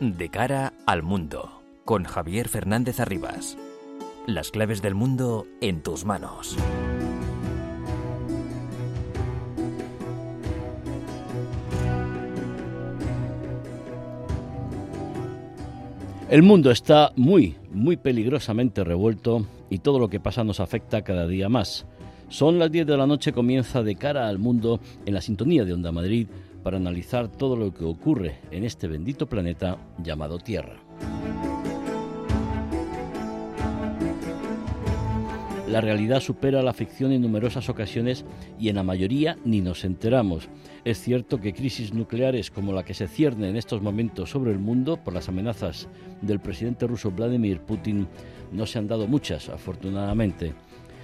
De cara al mundo, con Javier Fernández Arribas. Las claves del mundo en tus manos. El mundo está muy, muy peligrosamente revuelto y todo lo que pasa nos afecta cada día más. Son las 10 de la noche, comienza de cara al mundo en la sintonía de Onda Madrid para analizar todo lo que ocurre en este bendito planeta llamado Tierra. La realidad supera la ficción en numerosas ocasiones y en la mayoría ni nos enteramos. Es cierto que crisis nucleares como la que se cierne en estos momentos sobre el mundo por las amenazas del presidente ruso Vladimir Putin no se han dado muchas, afortunadamente.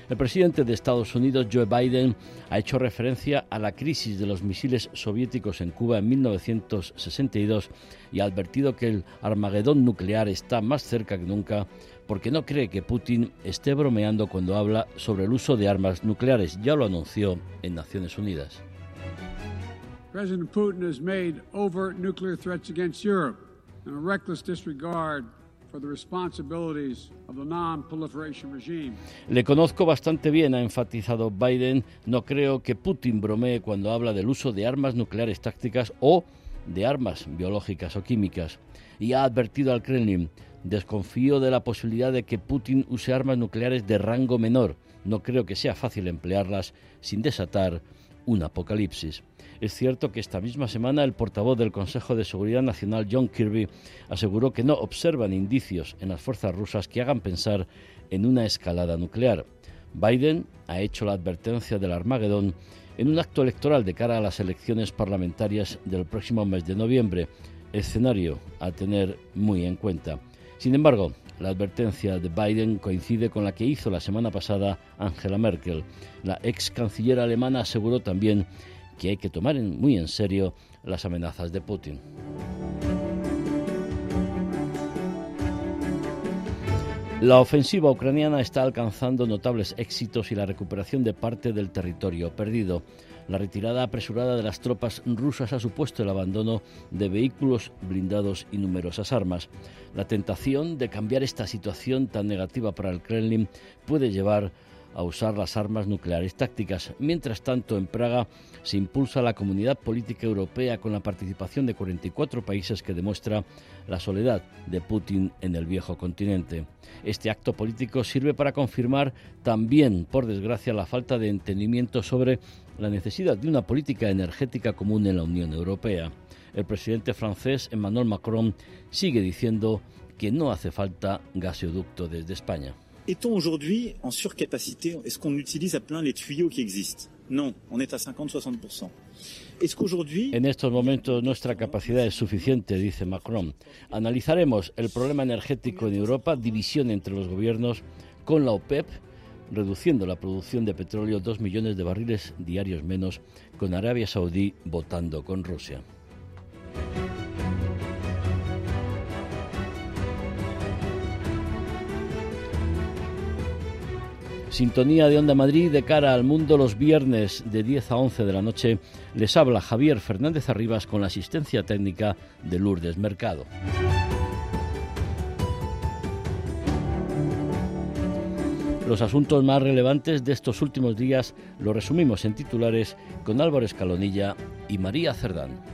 El presidente de Estados Unidos, Joe Biden, ha hecho referencia a la crisis de los misiles soviéticos en Cuba en 1962 y ha advertido que el Armagedón nuclear está más cerca que nunca porque no cree que Putin esté bromeando cuando habla sobre el uso de armas nucleares. Ya lo anunció en Naciones Unidas. President Putin has made overt nuclear threats against Europe and a reckless disregard Le conozco bastante bien, ha enfatizado Biden. No creo que Putin bromee cuando habla del uso de armas nucleares tácticas o de armas biológicas o químicas. Y ha advertido al Kremlin Desconfío de la posibilidad de que Putin use armas nucleares de rango menor. No creo que sea fácil emplearlas sin desatar un apocalipsis. Es cierto que esta misma semana el portavoz del Consejo de Seguridad Nacional, John Kirby, aseguró que no observan indicios en las fuerzas rusas que hagan pensar en una escalada nuclear. Biden ha hecho la advertencia del Armagedón en un acto electoral de cara a las elecciones parlamentarias del próximo mes de noviembre, escenario a tener muy en cuenta. Sin embargo, la advertencia de Biden coincide con la que hizo la semana pasada Angela Merkel. La ex canciller alemana aseguró también que hay que tomar muy en serio las amenazas de Putin. La ofensiva ucraniana está alcanzando notables éxitos y la recuperación de parte del territorio perdido. La retirada apresurada de las tropas rusas ha supuesto el abandono de vehículos blindados y numerosas armas. La tentación de cambiar esta situación tan negativa para el Kremlin puede llevar a usar las armas nucleares tácticas. Mientras tanto, en Praga se impulsa la comunidad política europea con la participación de 44 países que demuestra la soledad de Putin en el viejo continente. Este acto político sirve para confirmar también, por desgracia, la falta de entendimiento sobre la necesidad de una política energética común en la Unión Europea. El presidente francés Emmanuel Macron sigue diciendo que no hace falta gasoducto desde España. Est-on aujourd'hui en surcapacité Est-ce qu'on utilise à plein les tuyaux qui existent Non, on est à 50-60%. En estos momentos nuestra capacidad es suficiente, dice Macron. Analizaremos el problema energético en Europa, división entre los gobiernos, con la OPEP, reduciendo la producción de petróleo dos millones de barriles diarios menos, con Arabia Saudí votando con Rusia. Sintonía de Onda Madrid de cara al mundo los viernes de 10 a 11 de la noche. Les habla Javier Fernández Arribas con la asistencia técnica de Lourdes Mercado. Los asuntos más relevantes de estos últimos días los resumimos en titulares con Álvaro Escalonilla y María Cerdán.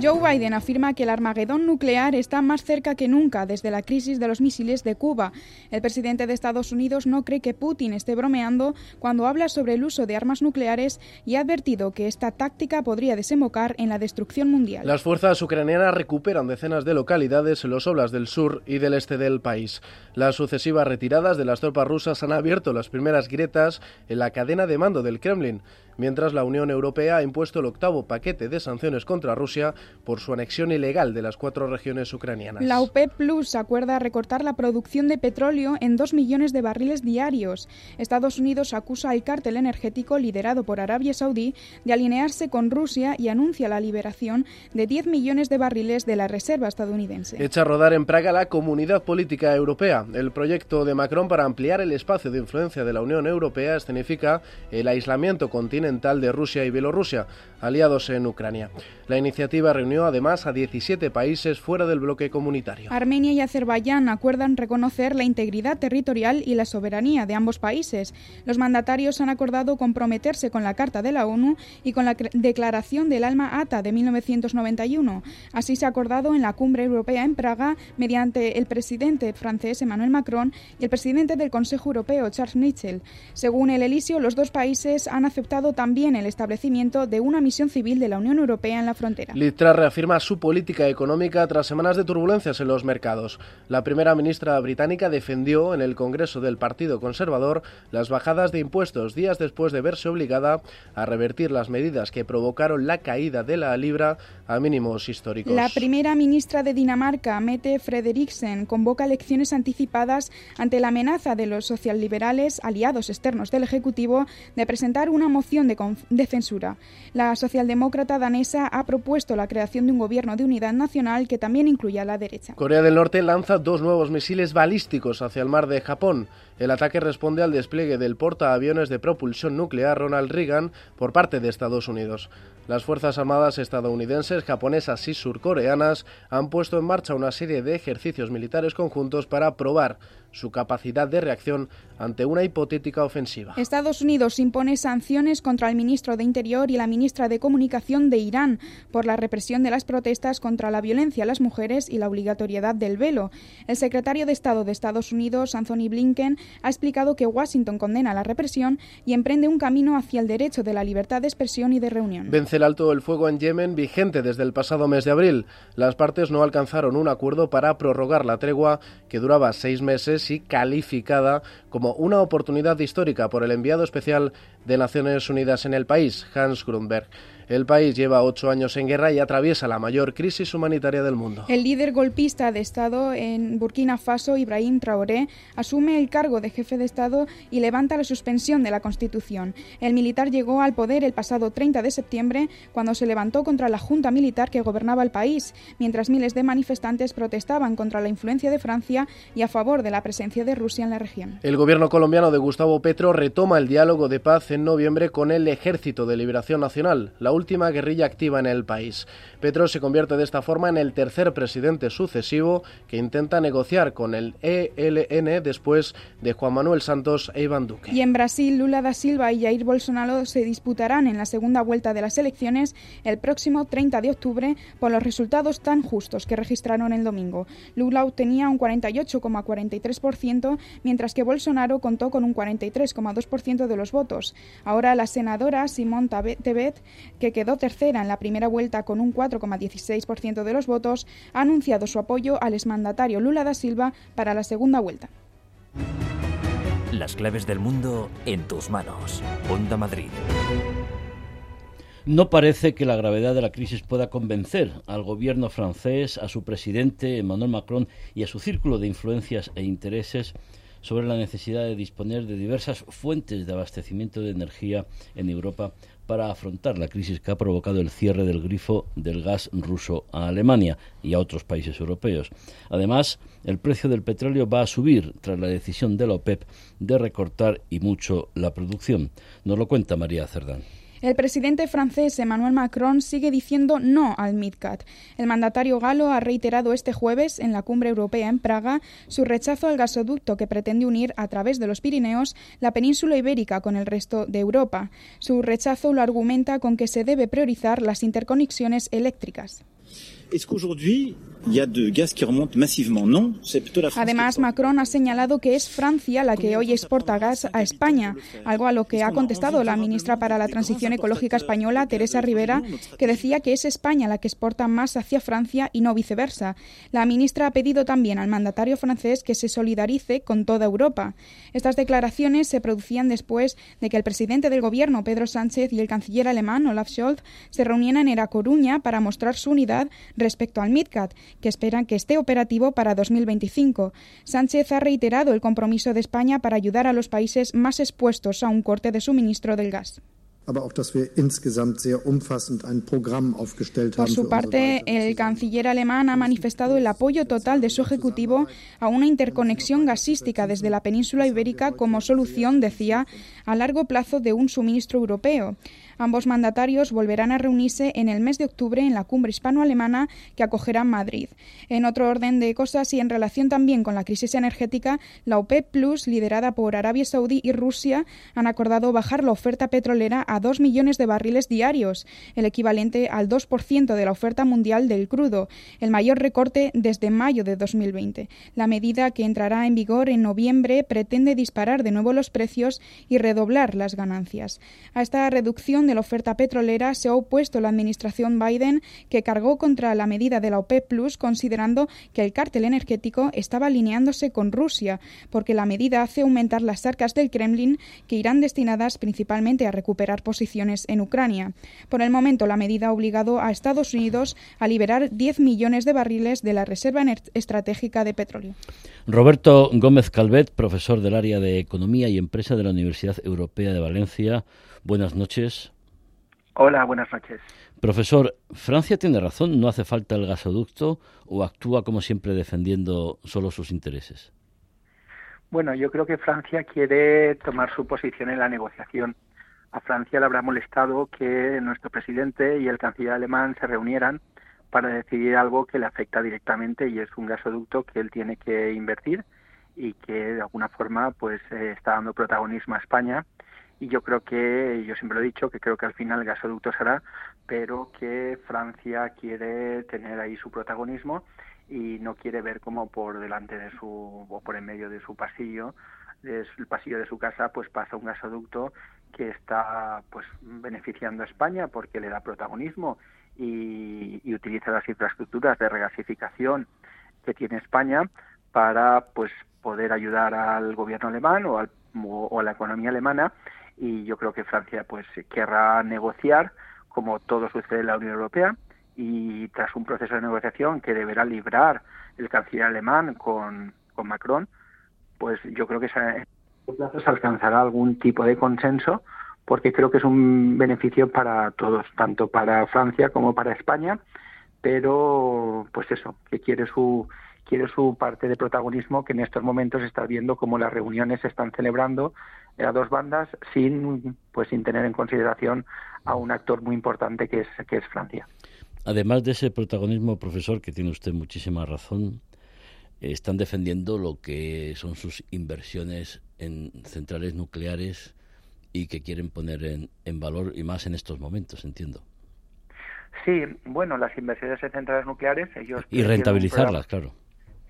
Joe Biden afirma que el Armagedón nuclear está más cerca que nunca desde la crisis de los misiles de Cuba. El presidente de Estados Unidos no cree que Putin esté bromeando cuando habla sobre el uso de armas nucleares y ha advertido que esta táctica podría desembocar en la destrucción mundial. Las fuerzas ucranianas recuperan decenas de localidades en los oblas del sur y del este del país. Las sucesivas retiradas de las tropas rusas han abierto las primeras grietas en la cadena de mando del Kremlin mientras la Unión Europea ha impuesto el octavo paquete de sanciones contra Rusia por su anexión ilegal de las cuatro regiones ucranianas. La OPEP Plus acuerda recortar la producción de petróleo en dos millones de barriles diarios. Estados Unidos acusa al cártel energético liderado por Arabia Saudí de alinearse con Rusia y anuncia la liberación de 10 millones de barriles de la reserva estadounidense. Echa a rodar en Praga la Comunidad Política Europea. El proyecto de Macron para ampliar el espacio de influencia de la Unión Europea escenifica el aislamiento continental continental de Rusia y Bielorrusia, aliados en Ucrania. La iniciativa reunió además a 17 países fuera del bloque comunitario. Armenia y Azerbaiyán acuerdan reconocer la integridad territorial y la soberanía de ambos países. Los mandatarios han acordado comprometerse con la Carta de la ONU y con la Declaración del Alma Ata de 1991. Así se ha acordado en la Cumbre Europea en Praga mediante el presidente francés Emmanuel Macron y el presidente del Consejo Europeo Charles Michel. Según el Elisio, los dos países han aceptado también el establecimiento de una misión civil de la Unión Europea en la frontera. Litra reafirma su política económica tras semanas de turbulencias en los mercados. La primera ministra británica defendió en el Congreso del Partido Conservador las bajadas de impuestos días después de verse obligada a revertir las medidas que provocaron la caída de la libra a mínimos históricos. La primera ministra de Dinamarca, Mette Frederiksen, convoca elecciones anticipadas ante la amenaza de los socialliberales, aliados externos del Ejecutivo, de presentar una moción de, de censura. La socialdemócrata danesa ha propuesto la creación de un gobierno de unidad nacional que también incluya a la derecha. Corea del Norte lanza dos nuevos misiles balísticos hacia el mar de Japón. El ataque responde al despliegue del portaaviones de propulsión nuclear Ronald Reagan por parte de Estados Unidos. Las Fuerzas Armadas estadounidenses, japonesas y surcoreanas han puesto en marcha una serie de ejercicios militares conjuntos para probar su capacidad de reacción ante una hipotética ofensiva. Estados Unidos impone sanciones contra el ministro de Interior y la ministra de Comunicación de Irán por la represión de las protestas contra la violencia a las mujeres y la obligatoriedad del velo. El secretario de Estado de Estados Unidos, Anthony Blinken, ha explicado que Washington condena la represión y emprende un camino hacia el derecho de la libertad de expresión y de reunión. Vence el alto el fuego en Yemen vigente desde el pasado mes de abril. Las partes no alcanzaron un acuerdo para prorrogar la tregua que duraba seis meses y calificada como una oportunidad histórica por el enviado especial de Naciones Unidas en el país, Hans Grunberg. El país lleva ocho años en guerra y atraviesa la mayor crisis humanitaria del mundo. El líder golpista de Estado en Burkina Faso, Ibrahim Traoré, asume el cargo de jefe de Estado y levanta la suspensión de la Constitución. El militar llegó al poder el pasado 30 de septiembre, cuando se levantó contra la junta militar que gobernaba el país, mientras miles de manifestantes protestaban contra la influencia de Francia y a favor de la presencia de Rusia en la región. El gobierno colombiano de Gustavo Petro retoma el diálogo de paz en noviembre con el Ejército de Liberación Nacional, la última guerrilla activa en el país. Petro se convierte de esta forma en el tercer presidente sucesivo que intenta negociar con el ELN después de Juan Manuel Santos e Iván Duque. Y en Brasil, Lula da Silva y Jair Bolsonaro se disputarán en la segunda vuelta de las elecciones el próximo 30 de octubre por los resultados tan justos que registraron el domingo. Lula obtenía un 48,43%, mientras que Bolsonaro contó con un 43,2% de los votos. Ahora la senadora Simón Tebet, que quedó tercera en la primera vuelta con un 4,16% de los votos, ha anunciado su apoyo al exmandatario Lula da Silva para la segunda vuelta. Las claves del mundo en tus manos. Onda Madrid. No parece que la gravedad de la crisis pueda convencer al gobierno francés, a su presidente Emmanuel Macron y a su círculo de influencias e intereses sobre la necesidad de disponer de diversas fuentes de abastecimiento de energía en Europa para afrontar la crisis que ha provocado el cierre del grifo del gas ruso a Alemania y a otros países europeos. Además, el precio del petróleo va a subir tras la decisión de la OPEP de recortar y mucho la producción. Nos lo cuenta María Cerdán. El presidente francés Emmanuel Macron sigue diciendo no al MidCat. El mandatario galo ha reiterado este jueves en la cumbre europea en Praga su rechazo al gasoducto que pretende unir a través de los Pirineos la península ibérica con el resto de Europa. Su rechazo lo argumenta con que se debe priorizar las interconexiones eléctricas. Además, Macron ha señalado que es Francia la que hoy exporta gas a España, algo a lo que ha contestado la ministra para la Transición Ecológica española, Teresa Rivera, que decía que es España la que exporta más hacia Francia y no viceversa. La ministra ha pedido también al mandatario francés que se solidarice con toda Europa. Estas declaraciones se producían después de que el presidente del gobierno, Pedro Sánchez, y el canciller alemán, Olaf Scholz, se reunieran en A Coruña para mostrar su unidad respecto al MidCat, que esperan que esté operativo para 2025. Sánchez ha reiterado el compromiso de España para ayudar a los países más expuestos a un corte de suministro del gas. Por su parte, el canciller alemán ha manifestado el apoyo total de su ejecutivo a una interconexión gasística desde la península ibérica como solución, decía, a largo plazo de un suministro europeo. Ambos mandatarios volverán a reunirse en el mes de octubre en la cumbre hispano-alemana que acogerá Madrid. En otro orden de cosas y en relación también con la crisis energética, la OPEP Plus, liderada por Arabia Saudí y Rusia, han acordado bajar la oferta petrolera a 2 millones de barriles diarios, el equivalente al 2% de la oferta mundial del crudo, el mayor recorte desde mayo de 2020. La medida que entrará en vigor en noviembre pretende disparar de nuevo los precios y redoblar las ganancias. A esta reducción de la oferta petrolera se ha opuesto la administración Biden, que cargó contra la medida de la OPEP Plus, considerando que el cártel energético estaba alineándose con Rusia, porque la medida hace aumentar las arcas del Kremlin, que irán destinadas principalmente a recuperar posiciones en Ucrania. Por el momento, la medida ha obligado a Estados Unidos a liberar 10 millones de barriles de la reserva estratégica de petróleo. Roberto Gómez Calvet, profesor del área de Economía y Empresa de la Universidad Europea de Valencia. Buenas noches. Hola, buenas noches. Profesor, ¿Francia tiene razón? ¿No hace falta el gasoducto o actúa como siempre defendiendo solo sus intereses? Bueno, yo creo que Francia quiere tomar su posición en la negociación. A Francia le habrá molestado que nuestro presidente y el canciller alemán se reunieran para decidir algo que le afecta directamente y es un gasoducto que él tiene que invertir y que de alguna forma pues eh, está dando protagonismo a España y yo creo que yo siempre lo he dicho que creo que al final el gasoducto será pero que Francia quiere tener ahí su protagonismo y no quiere ver como por delante de su o por en medio de su pasillo el pasillo de su casa pues pasa un gasoducto que está pues beneficiando a España porque le da protagonismo y, utiliza las infraestructuras de regasificación que tiene España para pues poder ayudar al gobierno alemán o, al, o, a la economía alemana y yo creo que Francia pues querrá negociar como todo sucede en la Unión Europea y tras un proceso de negociación que deberá librar el canciller alemán con, con Macron pues yo creo que se, se alcanzará algún tipo de consenso porque creo que es un beneficio para todos, tanto para Francia como para España, pero pues eso, que quiere su quiere su parte de protagonismo que en estos momentos está viendo como las reuniones se están celebrando a dos bandas sin pues sin tener en consideración a un actor muy importante que es que es Francia. Además de ese protagonismo, profesor, que tiene usted muchísima razón, están defendiendo lo que son sus inversiones en centrales nucleares y que quieren poner en, en valor y más en estos momentos, entiendo. Sí, bueno, las inversiones en centrales nucleares, ellos y rentabilizarlas, claro.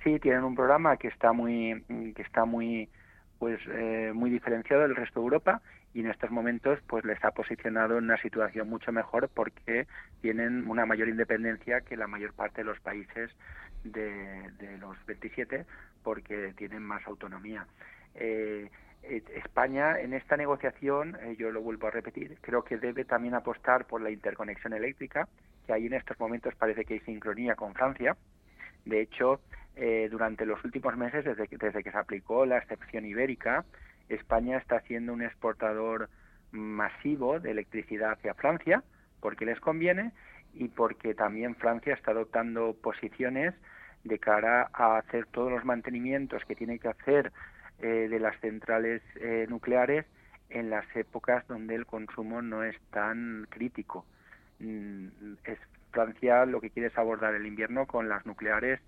Sí, tienen un programa que está muy que está muy pues eh, muy diferenciado del resto de Europa y en estos momentos pues les ha posicionado en una situación mucho mejor porque tienen una mayor independencia que la mayor parte de los países de, de los 27 porque tienen más autonomía. Eh, eh, España en esta negociación, eh, yo lo vuelvo a repetir, creo que debe también apostar por la interconexión eléctrica, que ahí en estos momentos parece que hay sincronía con Francia. De hecho, eh, durante los últimos meses, desde que, desde que se aplicó la excepción ibérica, España está siendo un exportador masivo de electricidad hacia Francia, porque les conviene y porque también Francia está adoptando posiciones de cara a hacer todos los mantenimientos que tiene que hacer eh, de las centrales eh, nucleares en las épocas donde el consumo no es tan crítico. Mm, Francia lo que quiere es abordar el invierno con las nucleares,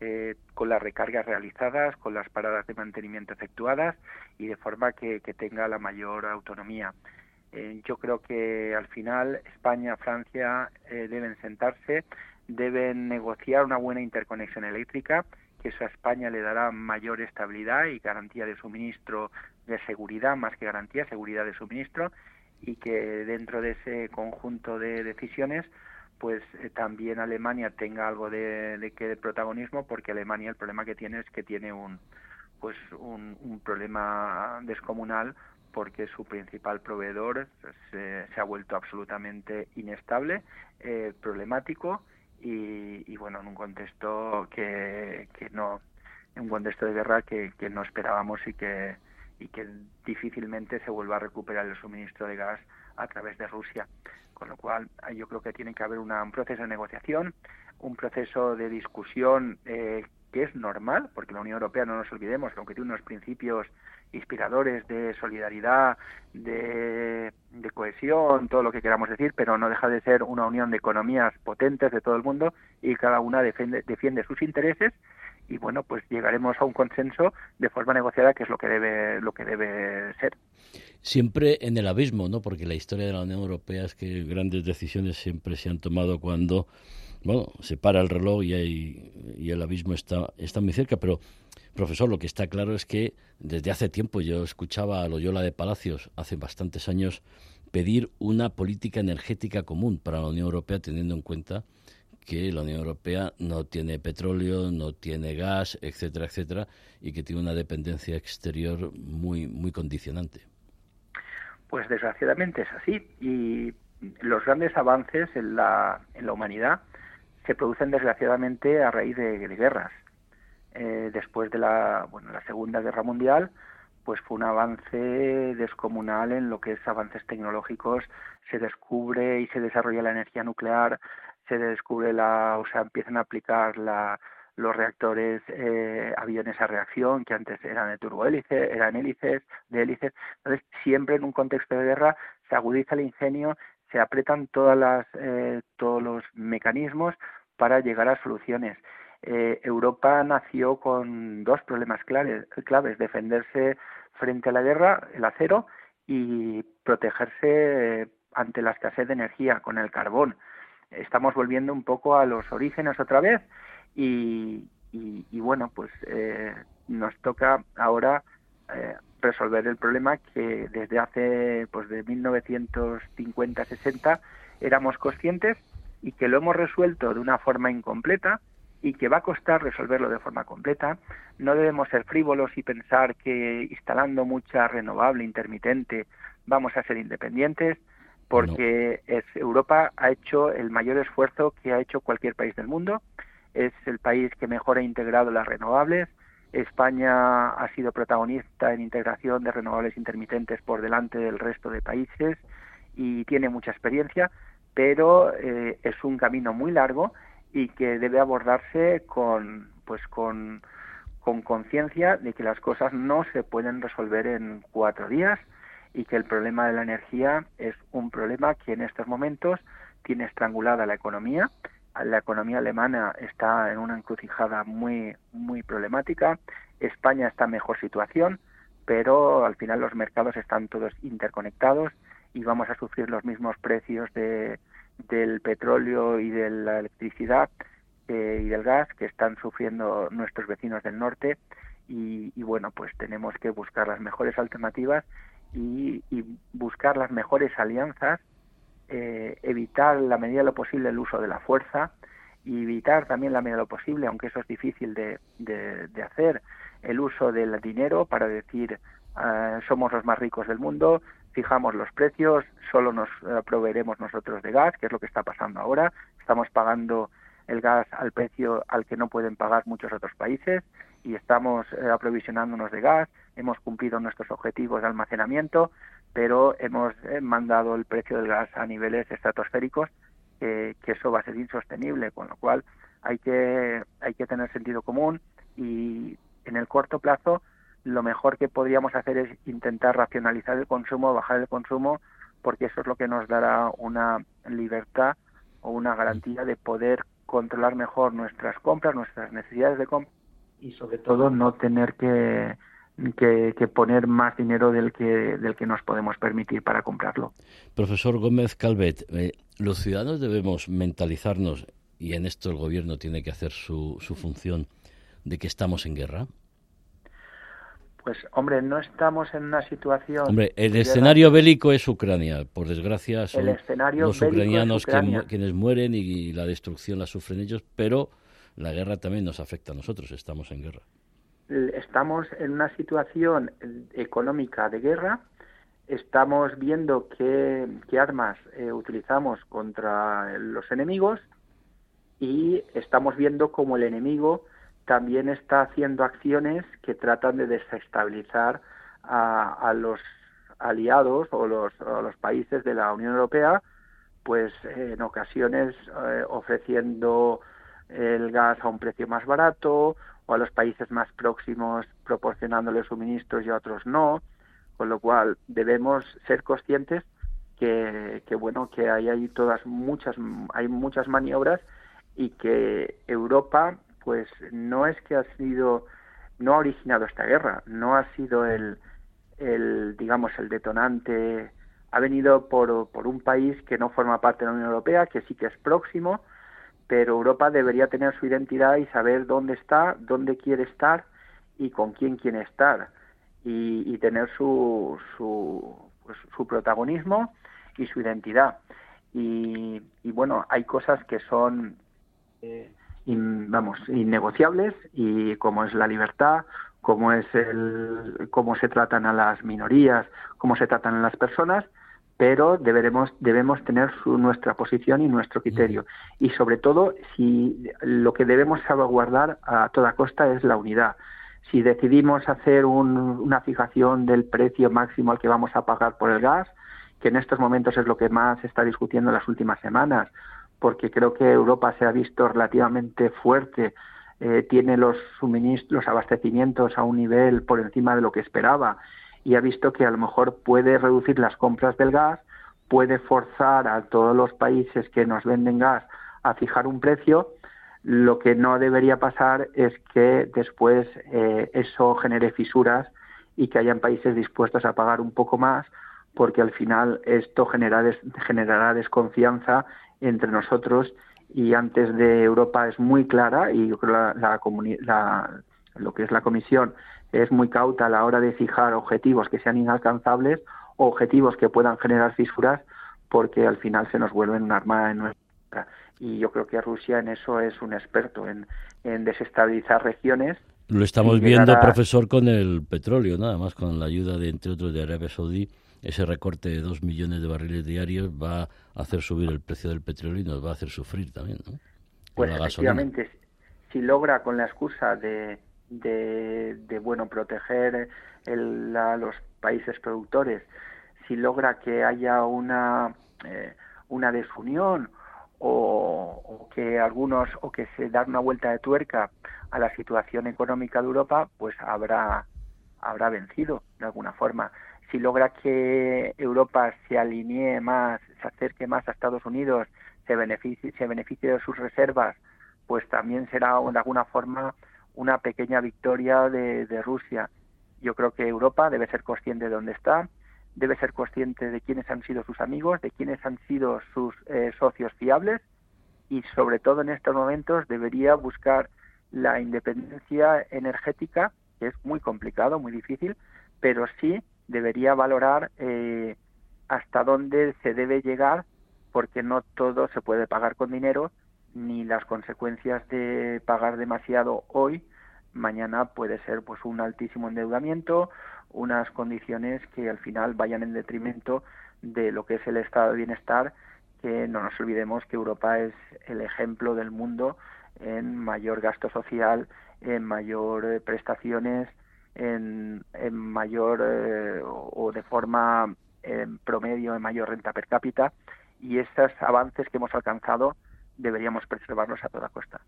eh, con las recargas realizadas, con las paradas de mantenimiento efectuadas y de forma que, tenga la mayor autonomía. yo creo que al final España, Francia deben sentarse, deben negociar una buena interconexión eléctrica que eso a España le dará mayor estabilidad y garantía de suministro de seguridad, más que garantía, seguridad de suministro, y que dentro de ese conjunto de decisiones, pues eh, también Alemania tenga algo de, de, de protagonismo, porque Alemania el problema que tiene es que tiene un pues un, un problema descomunal porque su principal proveedor se, se ha vuelto absolutamente inestable, eh, problemático y, bueno, en un contexto que, que no, en un contexto de guerra que, que no esperábamos y que, y que difícilmente se vuelva a recuperar el suministro de gas a través de Rusia. Con lo cual, yo creo que tiene que haber una, un proceso de negociación, un proceso de discusión eh, que es normal, porque la Unión Europea, no nos olvidemos, aunque tiene unos principios inspiradores de solidaridad, de, cohesión, todo lo que queramos decir, pero no deja de ser una unión de economías potentes de todo el mundo y cada una defiende, defiende sus intereses y bueno, pues llegaremos a un consenso de forma negociada que es lo que debe lo que debe ser. Siempre en el abismo, ¿no? Porque la historia de la Unión Europea es que grandes decisiones siempre se han tomado cuando bueno, se para el reloj y, y el abismo está, está muy cerca, pero profesor, lo que está claro es que desde hace tiempo yo escuchaba a Loyola de Palacios, hace bastantes años, pedir una política energética común para la Unión Europea, teniendo en cuenta que la Unión Europea no tiene petróleo, no tiene gas, etcétera, etcétera, y que tiene una dependencia exterior muy, muy condicionante. Pues desgraciadamente es así. Y los grandes avances en la, en la humanidad se producen desgraciadamente a raíz de, guerras. Eh, después de la, bueno, la Segunda Guerra Mundial, pues fue un avance descomunal en lo que es avances tecnológicos. Se descubre y se desarrolla la energía nuclear, se descubre la, o sea, empiezan a aplicar la, los reactores eh, aviones a reacción que antes eran de turbohélice, eran hélices, de hélices. Entonces, siempre en un contexto de guerra se agudiza el ingenio, se apretan todas las, eh, todos los mecanismos para llegar a soluciones. Eh, Europa nació con dos problemas claves, claves, defenderse frente a la guerra, el acero, y protegerse eh, ante la escasez de energía con el carbón. Estamos volviendo un poco a los orígenes otra vez y, bueno, pues eh, nos toca ahora resolver el problema que desde hace pues de 1950-60 éramos conscientes y que lo hemos resuelto de una forma incompleta y que va a costar resolverlo de forma completa. No debemos ser frívolos y pensar que instalando mucha renovable intermitente vamos a ser independientes, porque es, Europa ha hecho el mayor esfuerzo que ha hecho cualquier país del mundo. Es el país que mejor ha integrado las renovables. España ha sido protagonista en integración de renovables intermitentes por delante del resto de países y tiene mucha experiencia pero eh, es un camino muy largo y que debe abordarse con pues con conciencia de que las cosas no se pueden resolver en cuatro días y que el problema de la energía es un problema que en estos momentos tiene estrangulada la economía. La economía alemana está en una encrucijada muy muy problemática. España está en mejor situación, pero al final los mercados están todos interconectados y vamos a sufrir los mismos precios de, del petróleo y de la electricidad eh, y del gas que están sufriendo nuestros vecinos del norte y, bueno pues tenemos que buscar las mejores alternativas y, buscar las mejores alianzas eh, evitar la medida de lo posible el uso de la fuerza y evitar también la medida de lo posible aunque eso es difícil de, de, hacer el uso del dinero para decir ah, somos los más ricos del mundo fijamos los precios, solo nos eh, proveeremos nosotros de gas, que es lo que está pasando ahora. Estamos pagando el gas al precio al que no pueden pagar muchos otros países y estamos eh, aprovisionándonos de gas. Hemos cumplido nuestros objetivos de almacenamiento, pero hemos eh, mandado el precio del gas a niveles estratosféricos, que eso va a ser insostenible, con lo cual hay que, hay que tener sentido común y en el corto plazo lo mejor que podríamos hacer es intentar racionalizar el consumo, bajar el consumo, porque eso es lo que nos dará una libertad o una garantía de poder controlar mejor nuestras compras, nuestras necesidades de compra y sobre todo no tener que, que, poner más dinero del que, del que nos podemos permitir para comprarlo. Profesor Gómez Calvet, eh, los ciudadanos debemos mentalizarnos, y en esto el gobierno tiene que hacer su, su función, de que estamos en guerra. Pues hombre, no estamos en una situación... Hombre, el escenario bélico es Ucrania, por desgracia son los ucranianos quienes mueren y, la destrucción la sufren ellos, pero la guerra también nos afecta a nosotros, estamos en guerra. Estamos en una situación económica de guerra, estamos viendo qué, armas eh, utilizamos contra los enemigos y estamos viendo cómo el enemigo también está haciendo acciones que tratan de desestabilizar a, los aliados o los, los, países de la Unión Europea, pues en ocasiones eh, ofreciendo el gas a un precio más barato o a los países más próximos proporcionándoles suministros y a otros no, con lo cual debemos ser conscientes que, bueno que hay ahí todas muchas hay muchas maniobras y que Europa pues no es que ha sido no ha originado esta guerra, no ha sido el, el digamos el detonante. Ha venido por, por un país que no forma parte de la Unión Europea, que sí que es próximo, pero Europa debería tener su identidad y saber dónde está, dónde quiere estar y con quién quiere estar y, tener su, su, pues, su protagonismo y su identidad. Y, bueno, hay cosas que son, eh, vamos, innegociables y como es la libertad, como es el, cómo se tratan a las minorías, cómo se tratan a las personas, pero deberemos, debemos tener su, nuestra posición y nuestro criterio. Y sobre todo, si lo que debemos salvaguardar a toda costa es la unidad. Si decidimos hacer una fijación del precio máximo al que vamos a pagar por el gas, que en estos momentos es lo que más se está discutiendo en las últimas semanas, porque creo que Europa se ha visto relativamente fuerte, eh, tiene los suministros, los abastecimientos a un nivel por encima de lo que esperaba y ha visto que a lo mejor puede reducir las compras del gas, puede forzar a todos los países que nos venden gas a fijar un precio. Lo que no debería pasar es que después eh, eso genere fisuras y que hayan países dispuestos a pagar un poco más porque al final esto generará desconfianza entre nosotros y antes de Europa es muy clara y yo creo la, la, lo que es la Comisión es muy cauta a la hora de fijar objetivos que sean inalcanzables o objetivos que puedan generar fisuras porque al final se nos vuelven un arma en nuestra y yo creo que Rusia en eso es un experto en, en desestabilizar regiones lo estamos viendo, profesor, con el petróleo, nada más con la ayuda de, entre otros, de Arabia Saudí. Ese recorte de dos millones de barriles diarios va a hacer subir el precio del petróleo y nos va a hacer sufrir también, ¿no? Pues efectivamente, si logra con la excusa de, de, bueno proteger el, a los países productores, si logra que haya una eh, una desunión o, o, que algunos o que se da una vuelta de tuerca a la situación económica de Europa, pues habrá habrá vencido de alguna forma. Si logra que Europa se alinee más, se acerque más a Estados Unidos, se beneficie, se beneficie de sus reservas, pues también será de alguna forma una pequeña victoria de, Rusia. Yo creo que Europa debe ser consciente de dónde está, debe ser consciente de quiénes han sido sus amigos, de quiénes han sido sus eh, socios fiables y sobre todo en estos momentos debería buscar la independencia energética, que es muy complicado, muy difícil, pero sí debería valorar eh, hasta dónde se debe llegar, porque no todo se puede pagar con dinero, ni las consecuencias de pagar demasiado hoy, mañana puede ser pues un altísimo endeudamiento, unas condiciones que al final vayan en detrimento de lo que es el estado de bienestar, que no nos olvidemos que Europa es el ejemplo del mundo en mayor gasto social, en mayor eh, prestaciones, en, mayor eh, o de forma en promedio en mayor renta per cápita. Y esos avances que hemos alcanzado deberíamos preservarlos a toda costa.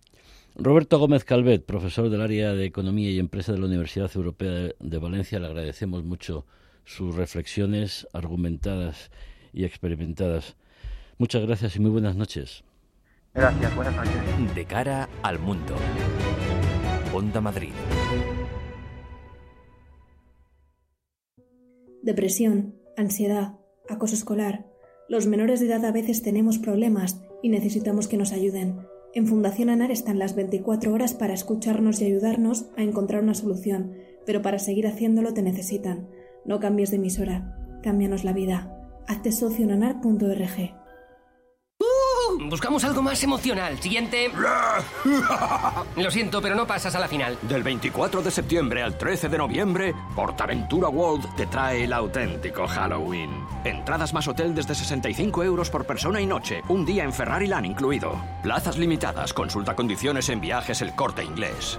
Roberto Gómez Calvet, profesor del área de Economía y Empresa de la Universidad Europea de Valencia, le agradecemos mucho sus reflexiones argumentadas y experimentadas. Muchas gracias y muy buenas noches. Gracias, buenas noches. De cara al mundo. Onda Madrid. Depresión, ansiedad, acoso escolar. Los menores de edad a veces tenemos problemas y necesitamos que nos ayuden. En Fundación ANAR están las 24 horas para escucharnos y ayudarnos a encontrar una solución, pero para seguir haciéndolo te necesitan. No cambies de emisora, cámbianos la vida. Hazte socio en anar.org. Buscamos algo más emocional. Siguiente. Lo siento, pero no pasas a la final. Del 24 de septiembre al 13 de noviembre, Portaventura World te trae el auténtico Halloween. Entradas más hotel desde 65 euros por persona y noche. Un día en Ferrari Land incluido. Plazas limitadas. Consulta condiciones en viajes el corte inglés.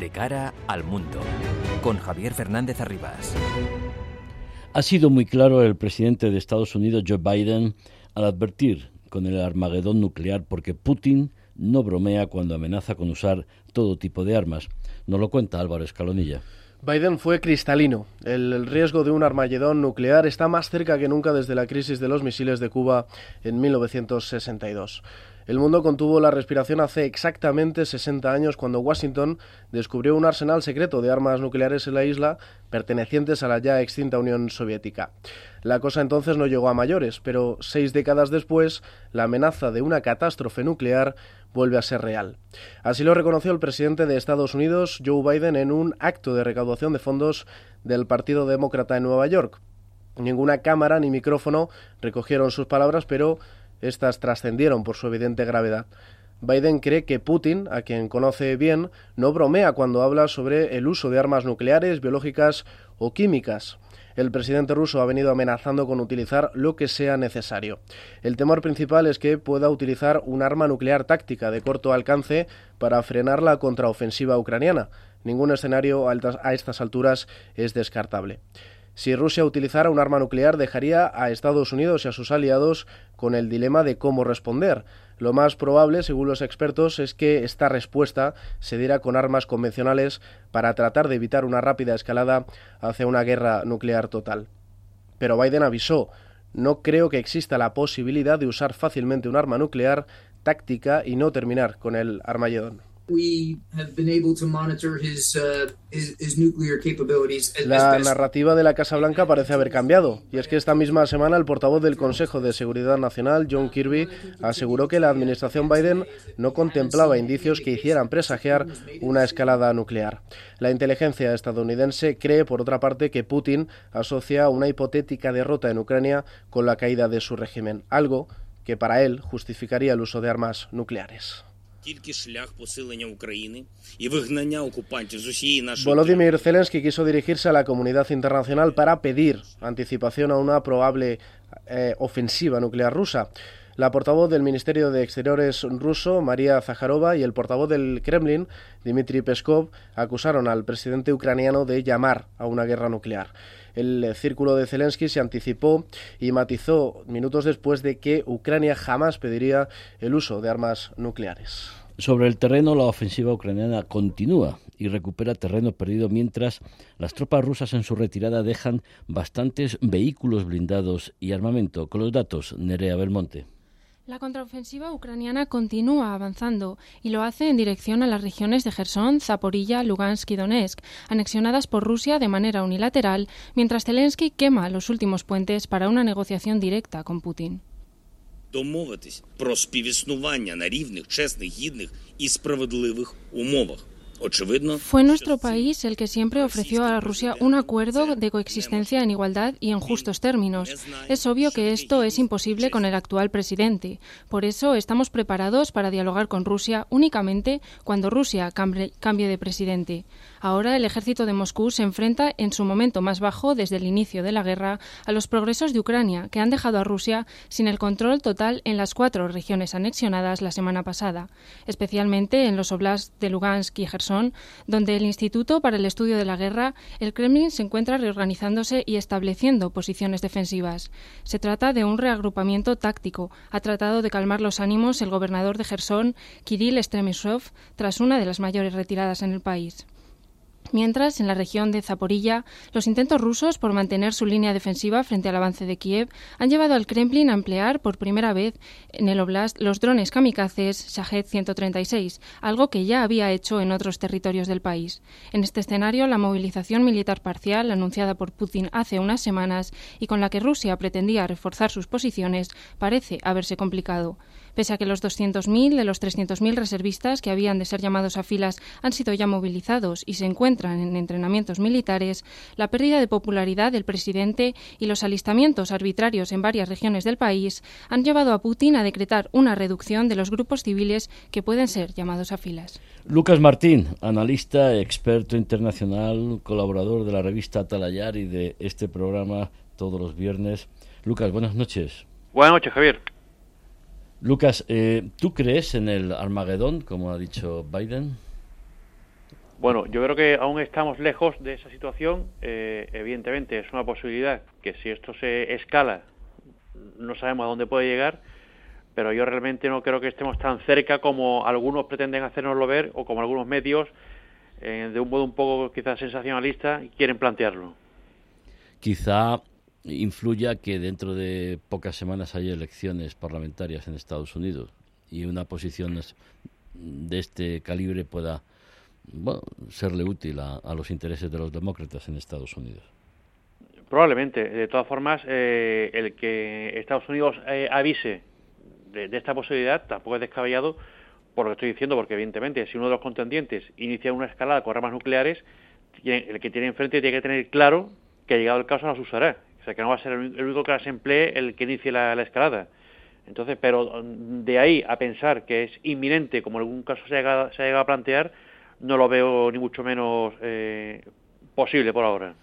De cara al mundo, con Javier Fernández Arribas. Ha sido muy claro el presidente de Estados Unidos, Joe Biden, al advertir con el Armagedón nuclear porque Putin no bromea cuando amenaza con usar todo tipo de armas. Nos lo cuenta Álvaro Escalonilla. Biden fue cristalino. El riesgo de un armagedón nuclear está más cerca que nunca desde la crisis de los misiles de Cuba en 1962. El mundo contuvo la respiración hace exactamente 60 años cuando Washington descubrió un arsenal secreto de armas nucleares en la isla pertenecientes a la ya extinta Unión Soviética. La cosa entonces no llegó a mayores, pero seis décadas después, la amenaza de una catástrofe nuclear vuelve a ser real. Así lo reconoció el presidente de Estados Unidos, Joe Biden, en un acto de recaudación de fondos del Partido Demócrata en Nueva York. Ninguna cámara ni micrófono recogieron sus palabras, pero estas trascendieron por su evidente gravedad. Biden cree que Putin, a quien conoce bien, no bromea cuando habla sobre el uso de armas nucleares, biológicas o químicas. El presidente ruso ha venido amenazando con utilizar lo que sea necesario. El temor principal es que pueda utilizar un arma nuclear táctica de corto alcance para frenar la contraofensiva ucraniana. Ningún escenario a estas alturas es descartable. Si Rusia utilizara un arma nuclear, dejaría a Estados Unidos y a sus aliados con el dilema de cómo responder. Lo más probable, según los expertos, es que esta respuesta se diera con armas convencionales para tratar de evitar una rápida escalada hacia una guerra nuclear total. Pero Biden avisó no creo que exista la posibilidad de usar fácilmente un arma nuclear táctica y no terminar con el Armagedón. La narrativa de la Casa Blanca parece haber cambiado, y es que esta misma semana el portavoz del Consejo de Seguridad Nacional, John Kirby, aseguró que la administración Biden no contemplaba indicios que hicieran presagiar una escalada nuclear. La inteligencia estadounidense cree, por otra parte, que Putin asocia una hipotética derrota en Ucrania con la caída de su régimen, algo que para él justificaría el uso de armas nucleares. Volodymyr Zelensky quiso dirigirse a la comunidad internacional para pedir anticipación a una probable eh, ofensiva nuclear rusa. La portavoz del Ministerio de Exteriores ruso, María Zaharova, y el portavoz del Kremlin, Dmitry Peskov, acusaron al presidente ucraniano de llamar a una guerra nuclear. El círculo de Zelensky se anticipó y matizó minutos después de que Ucrania jamás pediría el uso de armas nucleares. Sobre el terreno, la ofensiva ucraniana continúa y recupera terreno perdido mientras las tropas rusas en su retirada dejan bastantes vehículos blindados y armamento. Con los datos, Nerea Belmonte. La contraofensiva ucraniana continúa avanzando y lo hace en dirección a las regiones de Gerson, Zaporilla, Lugansk y Donetsk, anexionadas por Rusia de manera unilateral, mientras Zelensky quema los últimos puentes para una negociación directa con Putin. Fue nuestro país el que siempre ofreció a Rusia un acuerdo de coexistencia en igualdad y en justos términos. Es obvio que esto es imposible con el actual presidente. Por eso estamos preparados para dialogar con Rusia únicamente cuando Rusia cambie de presidente. Ahora el ejército de Moscú se enfrenta en su momento más bajo desde el inicio de la guerra a los progresos de Ucrania, que han dejado a Rusia sin el control total en las cuatro regiones anexionadas la semana pasada, especialmente en los oblasts de Lugansk y Gerson, donde el Instituto para el Estudio de la Guerra, el Kremlin, se encuentra reorganizándose y estableciendo posiciones defensivas. Se trata de un reagrupamiento táctico. Ha tratado de calmar los ánimos el gobernador de Gerson, Kirill Stremisov, tras una de las mayores retiradas en el país. Mientras, en la región de Zaporilla, los intentos rusos por mantener su línea defensiva frente al avance de Kiev han llevado al Kremlin a emplear por primera vez en el oblast los drones kamikazes Shahed 136, algo que ya había hecho en otros territorios del país. En este escenario, la movilización militar parcial anunciada por Putin hace unas semanas y con la que Rusia pretendía reforzar sus posiciones parece haberse complicado. Pese a que los 200.000 de los 300.000 reservistas que habían de ser llamados a filas han sido ya movilizados y se encuentran en entrenamientos militares, la pérdida de popularidad del presidente y los alistamientos arbitrarios en varias regiones del país han llevado a Putin a decretar una reducción de los grupos civiles que pueden ser llamados a filas. Lucas Martín, analista, experto internacional, colaborador de la revista Atalayar y de este programa todos los viernes. Lucas, buenas noches. Buenas noches, Javier. Lucas, eh, ¿tú crees en el Armagedón, como ha dicho Biden? Bueno, yo creo que aún estamos lejos de esa situación. Eh, evidentemente es una posibilidad que si esto se escala, no sabemos a dónde puede llegar, pero yo realmente no creo que estemos tan cerca como algunos pretenden hacernoslo ver o como algunos medios, eh, de un modo un poco quizás sensacionalista, quieren plantearlo. Quizá influya que dentro de pocas semanas haya elecciones parlamentarias en Estados Unidos y una posición de este calibre pueda serle útil a, los intereses de los demócratas en Estados Unidos. Probablemente. De todas formas, eh, el que Estados Unidos eh, avise de, esta posibilidad tampoco es descabellado por lo que estoy diciendo, porque evidentemente si uno de los contendientes inicia una escalada con armas nucleares, el que tiene enfrente tiene que tener claro que llegado el caso las usará que no va a ser el único que las emplee el que inicie la, escalada. Entonces, pero de ahí a pensar que es inminente, como en algún caso se ha llegado, se a plantear, no lo veo ni mucho menos eh, posible por ahora.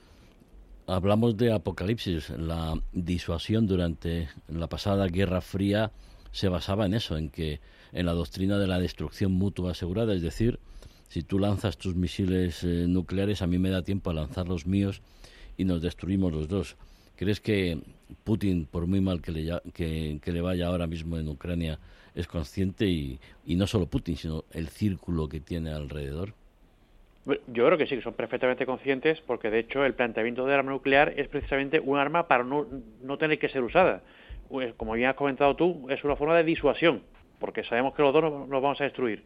Hablamos de apocalipsis. La disuasión durante la pasada Guerra Fría se basaba en eso, en que en la doctrina de la destrucción mutua asegurada, es decir, si tú lanzas tus misiles eh, nucleares, a mí me da tiempo a lanzar los míos y nos destruimos los dos. ¿Crees que Putin, por muy mal que le, que, le vaya ahora mismo en Ucrania, es consciente y, no solo Putin, sino el círculo que tiene alrededor? Yo creo que sí, que son perfectamente conscientes porque de hecho el planteamiento del arma nuclear es precisamente un arma para no, no tener que ser usada. Como bien has comentado tú, es una forma de disuasión, porque sabemos que los dos nos, vamos a destruir.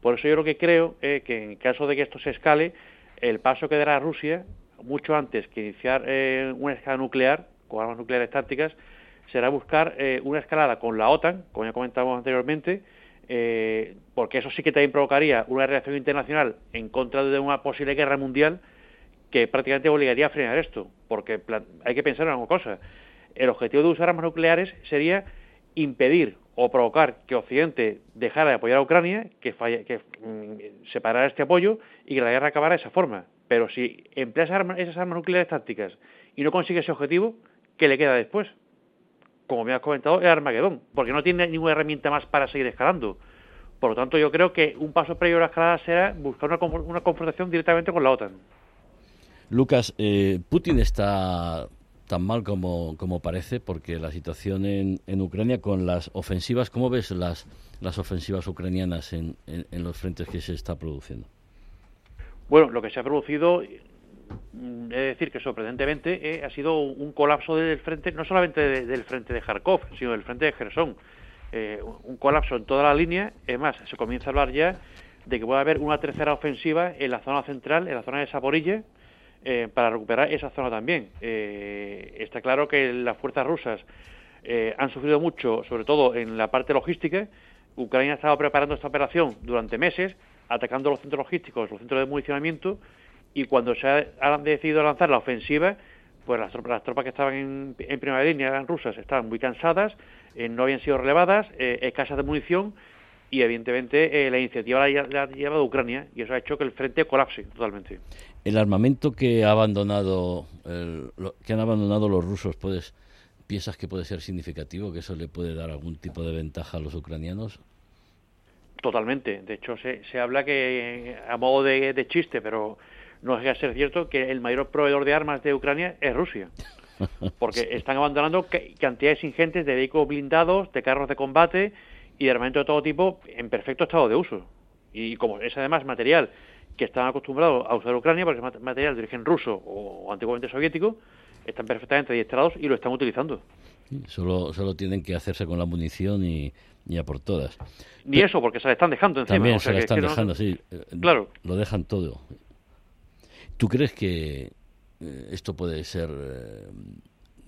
Por eso yo lo que creo es que en caso de que esto se escale, el paso que dará Rusia mucho antes que iniciar eh, una escala nuclear, con armas nucleares tácticas, será buscar eh, una escalada con la OTAN, como ya comentábamos anteriormente, eh, porque eso sí que también provocaría una reacción internacional en contra de una posible guerra mundial que prácticamente obligaría a frenar esto, porque hay que pensar en una cosa. El objetivo de usar armas nucleares sería impedir o provocar que Occidente dejara de apoyar a Ucrania, que, que mm, separara este apoyo y que la guerra acabara de esa forma. Pero si empleas esas armas nucleares tácticas y no consigue ese objetivo, ¿qué le queda después? Como me has comentado, el Armagedón, porque no tiene ninguna herramienta más para seguir escalando. Por lo tanto, yo creo que un paso previo a la escalada será buscar una, confrontación directamente con la OTAN. Lucas, eh, Putin está tan mal como, como parece, porque la situación en, en, Ucrania con las ofensivas, ¿cómo ves las, las ofensivas ucranianas en, en los frentes que se está produciendo? Bueno, lo que se ha producido, mm, es decir, que sorprendentemente eh, ha sido un colapso del frente, no solamente del frente de Kharkov, sino del frente de Gerson. Eh, un colapso en toda la línea. Es más, se comienza a hablar ya de que puede haber una tercera ofensiva en la zona central, en la zona de Saporille, eh, para recuperar esa zona también. está claro que las fuerzas rusas han sufrido mucho, sobre todo en la parte logística. Ucrania ha estado preparando esta operación durante meses atacando los centros logísticos, los centros de municionamiento, y cuando se han decidido lanzar la ofensiva, pues las tropas, las tropas que estaban en, primera línea, eran rusas, estaban muy cansadas, eh, no habían sido relevadas, eh, escasas de munición, y evidentemente eh, la iniciativa la, ha llevado Ucrania, y eso ha hecho que el frente colapse totalmente. El armamento que ha abandonado, que han abandonado los rusos, puedes piensas que puede ser significativo, que eso le puede dar algún tipo de ventaja a los ucranianos? Totalmente. De hecho, se, se habla que, a modo de, chiste, pero no es a ser cierto, que el mayor proveedor de armas de Ucrania es Rusia. Porque están abandonando cantidades ingentes de vehículos blindados, de carros de combate y de armamento de todo tipo en perfecto estado de uso. Y como es además material que están acostumbrados a usar Ucrania, porque es material de origen ruso o antiguamente soviético, están perfectamente adiestrados y lo están utilizando. Solo, solo tienen que hacerse con la munición y, a por todas. Ni eso, porque se la están dejando encima. También se la están dejando, sí. Eh, claro. Lo dejan todo. ¿Tú crees que eh, esto puede ser eh,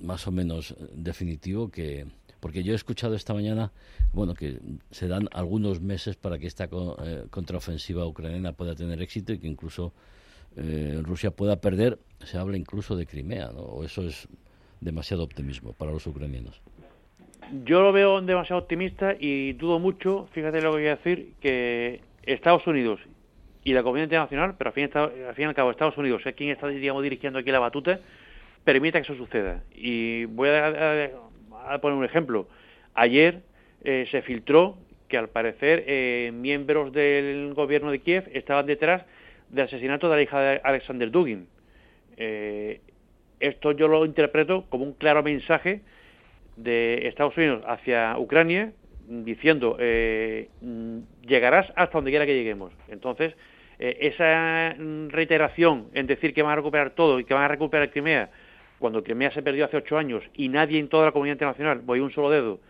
más o menos definitivo? Que Porque yo he escuchado esta mañana, bueno, que se dan algunos meses para que esta eh, contraofensiva ucraniana pueda tener éxito y que incluso eh, Rusia pueda perder. Se habla incluso de Crimea, ¿no? O eso es demasiado optimismo para los ucranianos. Yo lo veo demasiado optimista y dudo mucho, fíjate lo que voy a decir, que Estados Unidos y la comunidad internacional, pero al fin, al fin y al cabo Estados Unidos es quien está digamos, dirigiendo aquí la batuta, permita que eso suceda. Y voy a, poner un ejemplo. Ayer eh, se filtró que al parecer eh, miembros del gobierno de Kiev estaban detrás del asesinato de la hija de Alexander Dugin. Eh, esto yo lo interpreto como un claro mensaje de Estados Unidos hacia Ucrania diciendo eh, llegarás hasta donde quiera que lleguemos. Entonces, eh, esa reiteración en decir que van a recuperar todo y que van a recuperar Crimea, cuando Crimea se perdió hace ocho años y nadie en toda la comunidad internacional, voy un solo dedo,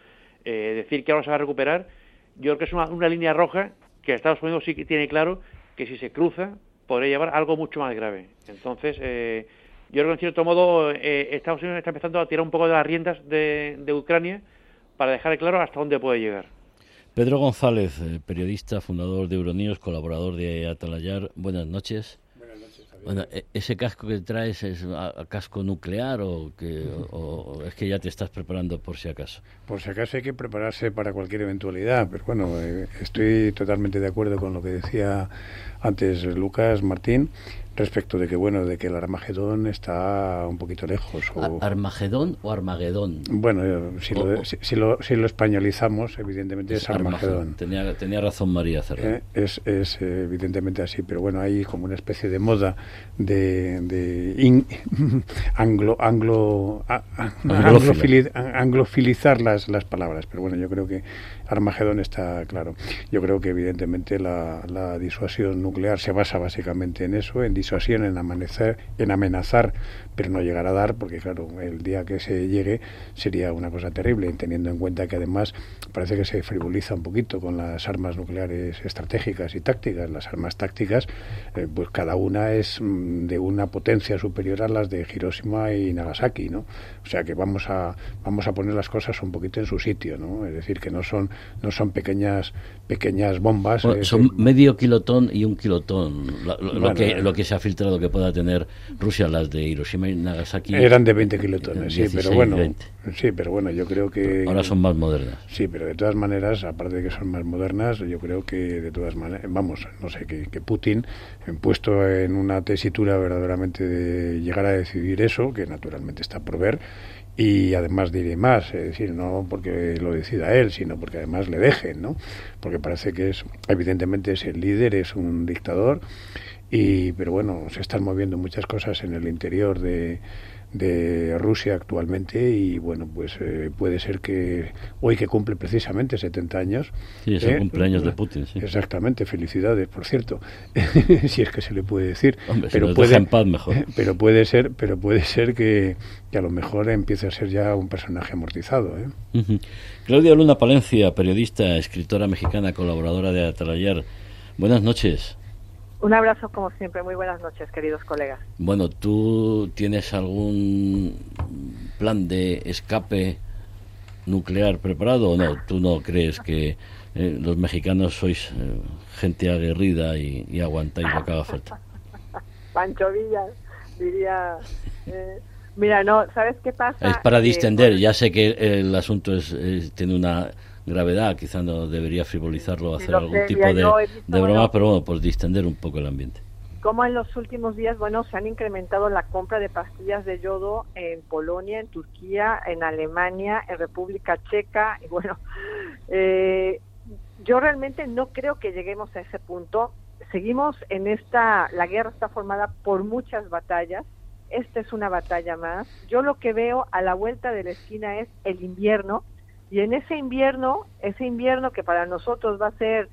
eh, decir que ahora se va a recuperar, yo creo que es una, una línea roja que Estados Unidos sí que tiene claro que si se cruza podría llevar algo mucho más grave. Entonces, eh, yo creo que en cierto modo eh, Estados Unidos está empezando a tirar un poco de las riendas de, Ucrania para dejar claro hasta dónde puede llegar. Pedro González, eh, periodista, fundador de Euronews, colaborador de Atalayar. Buenas noches. Bueno, e, ¿ese casco que traes es a, casco nuclear o, que, o, es que ya te estás preparando por si acaso? Por si acaso hay que prepararse para cualquier eventualidad, pero bueno, eh, estoy totalmente de acuerdo con lo que decía antes Lucas Martín respecto de que bueno de que el Armagedón está un poquito lejos o... Armagedón o Armagedón. Bueno eh, si, lo, si, lo, si, lo, españolizamos evidentemente es, Armagedón. tenía tenía razón María eh, es, es evidentemente así pero bueno hay como una especie de moda de, de anglo anglo anglofilizar las las palabras pero bueno yo creo que Armagedón está claro. Yo creo que evidentemente la, la disuasión nuclear se basa básicamente en eso en en, amanecer, en amenazar, pero no llegar a dar, porque claro, el día que se llegue sería una cosa terrible, teniendo en cuenta que además parece que se frivoliza un poquito con las armas nucleares estratégicas y tácticas. Las armas tácticas, eh, pues cada una es mm, de una potencia superior a las de Hiroshima y Nagasaki, ¿no? O sea que vamos a vamos a poner las cosas un poquito en su sitio, ¿no? Es decir, que no son no son pequeñas pequeñas bombas. Eh, son medio kilotón y un kilotón. Lo, que, lo que se ha filtrado que pueda tener Rusia, las de Hiroshima y Nagasaki. Eran de 20 kilotones, sí, pero bueno. Sí, pero bueno, yo creo que. Ahora son más modernas. Sí, pero de todas maneras, aparte de que son más modernas, yo creo que de todas maneras, vamos, no sé, que, que Putin, puesto en una tesitura verdaderamente de llegar a decidir eso, que naturalmente está por ver, y además diré más, es decir, no porque lo decida él, sino porque además le dejen, ¿no? Porque parece que es, evidentemente es el líder, es un dictador, y, pero bueno, se están moviendo muchas cosas en el interior de, de Rusia actualmente y bueno, pues eh, puede ser que hoy que cumple precisamente 70 años. Sí, es el ¿eh? cumpleaños de Putin, sí. Exactamente, felicidades, por cierto, si es que se le puede decir. pero puede, en paz mejor. Pero puede ser, pero puede ser que, a lo mejor empiece a ser ya un personaje amortizado. ¿eh? Claudia Luna Palencia, periodista, escritora mexicana, colaboradora de Atalayar. Buenas noches. Un abrazo como siempre, muy buenas noches, queridos colegas. Bueno, ¿tú tienes algún plan de escape nuclear preparado o no? ¿Tú no crees que eh, los mexicanos sois eh, gente aguerrida y, aguantáis lo que haga falta? Pancho Villa diría... Eh, mira, no, ¿sabes qué pasa? Es para distender, ya sé que el asunto es tiene una gravedad, quizás no debería frivolizarlo, hacer algún tipo de, broma, pero bueno, pues distender un poco el ambiente. Como en los últimos días, bueno, se han incrementado la compra de pastillas de yodo en Polonia, en Turquía, en Alemania, en República Checa, y bueno, eh, yo realmente no creo que lleguemos a ese punto. Seguimos en esta, la guerra está formada por muchas batallas, esta es una batalla más. Yo lo que veo a la vuelta de la esquina es el invierno, y en ese invierno, ese invierno que para nosotros va a ser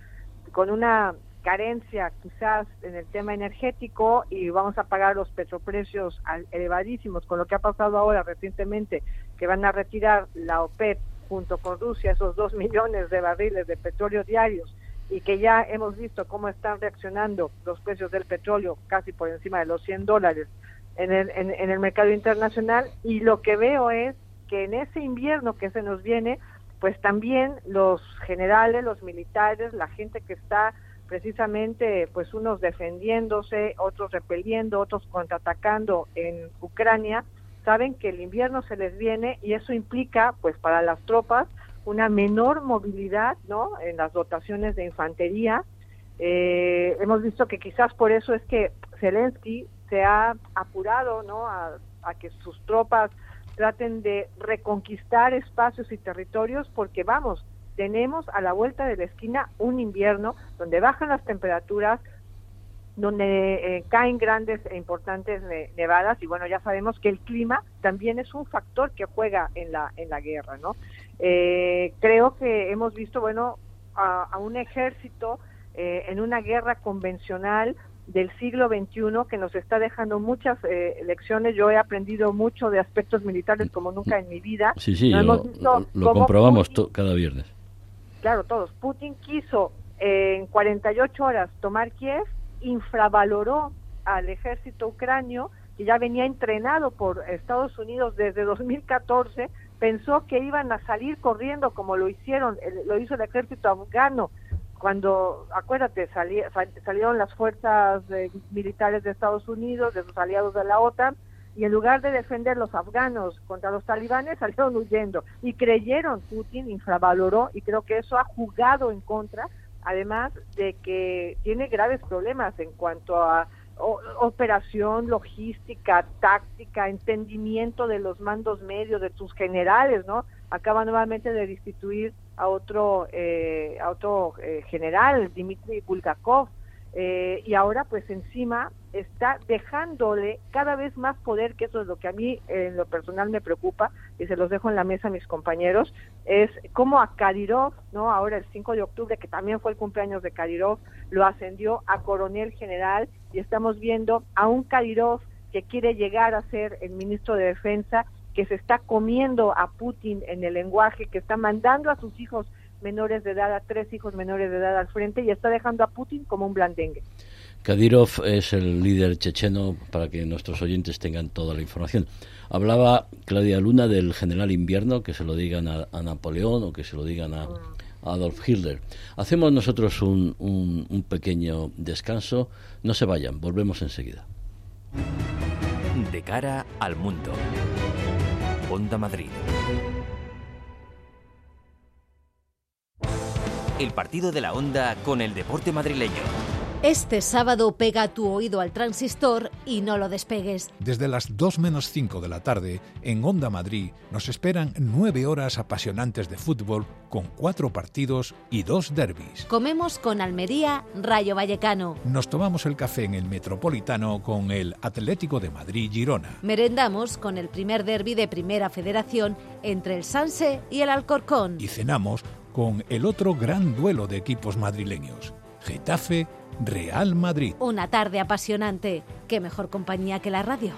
con una carencia quizás en el tema energético y vamos a pagar los petroprecios elevadísimos con lo que ha pasado ahora recientemente, que van a retirar la OPEP junto con Rusia esos dos millones de barriles de petróleo diarios y que ya hemos visto cómo están reaccionando los precios del petróleo casi por encima de los 100 dólares en el, en el mercado internacional. Y lo que veo es que en ese invierno que se nos viene, pues también los generales, los militares, la gente que está precisamente, pues unos defendiéndose, otros repeliendo, otros contraatacando en Ucrania, saben que el invierno se les viene y eso implica, pues para las tropas, una menor movilidad, ¿no? En las dotaciones de infantería. Eh, hemos visto que quizás por eso es que Zelensky se ha apurado, ¿no? A, a que sus tropas traten de reconquistar espacios y territorios porque vamos, tenemos a la vuelta de la esquina un invierno donde bajan las temperaturas, donde eh, caen grandes e importantes nevadas y bueno, ya sabemos que el clima también es un factor que juega en la, en la guerra, ¿no? Eh, creo que hemos visto, bueno, a, un ejército eh, en una guerra convencional del siglo XXI que nos está dejando muchas eh, lecciones. Yo he aprendido mucho de aspectos militares como nunca en mi vida. Sí, sí, lo, comprobamos cada viernes. Claro, todos. Putin quiso eh, en 48 horas tomar Kiev, infravaloró al ejército ucranio, que ya venía entrenado por Estados Unidos desde 2014, pensó que iban a salir corriendo como lo hicieron, lo hizo el ejército afgano cuando, acuérdate, salieron las fuerzas militares de Estados Unidos, de sus aliados de la OTAN, y en lugar de defender los afganos contra los talibanes, salieron huyendo. Y creyeron, Putin infravaloró, y creo que eso ha jugado en contra, además de que tiene graves problemas en cuanto a operación, logística, táctica, entendimiento de los mandos medios, de tus generales, ¿no? Acaba nuevamente de destituir a otro, eh, a otro eh, general, Dmitry Bulgakov, eh, y ahora pues encima está dejándole cada vez más poder, que eso es lo que a mí en lo personal me preocupa, y se los dejo en la mesa a mis compañeros, es como a Kadyrov, ¿no? ahora el 5 de octubre, que también fue el cumpleaños de Kadyrov, lo ascendió a coronel general y estamos viendo a un Kadyrov que quiere llegar a ser el ministro de Defensa que se está comiendo a Putin en el lenguaje, que está mandando a sus hijos menores de edad, a tres hijos menores de edad al frente y está dejando a Putin como un blandengue. Kadyrov es el líder checheno para que nuestros oyentes tengan toda la información. Hablaba Claudia Luna del general invierno, que se lo digan a, Napoleón o que se lo digan a, Adolf Hitler. Hacemos nosotros un, un pequeño descanso. No se vayan, volvemos enseguida. De cara al mundo. Onda Madrid. El partido de la Onda con el deporte madrileño. Este sábado pega tu oído al transistor y no lo despegues. Desde las 2 menos 5 de la tarde, en Onda Madrid, nos esperan nueve horas apasionantes de fútbol con cuatro partidos y dos derbis. Comemos con Almería, Rayo Vallecano. Nos tomamos el café en el Metropolitano con el Atlético de Madrid-Girona. Merendamos con el primer derby de Primera Federación entre el Sanse y el Alcorcón. Y cenamos con el otro gran duelo de equipos madrileños, Getafe Real Madrid. Una tarde apasionante. ¿Qué mejor compañía que la radio?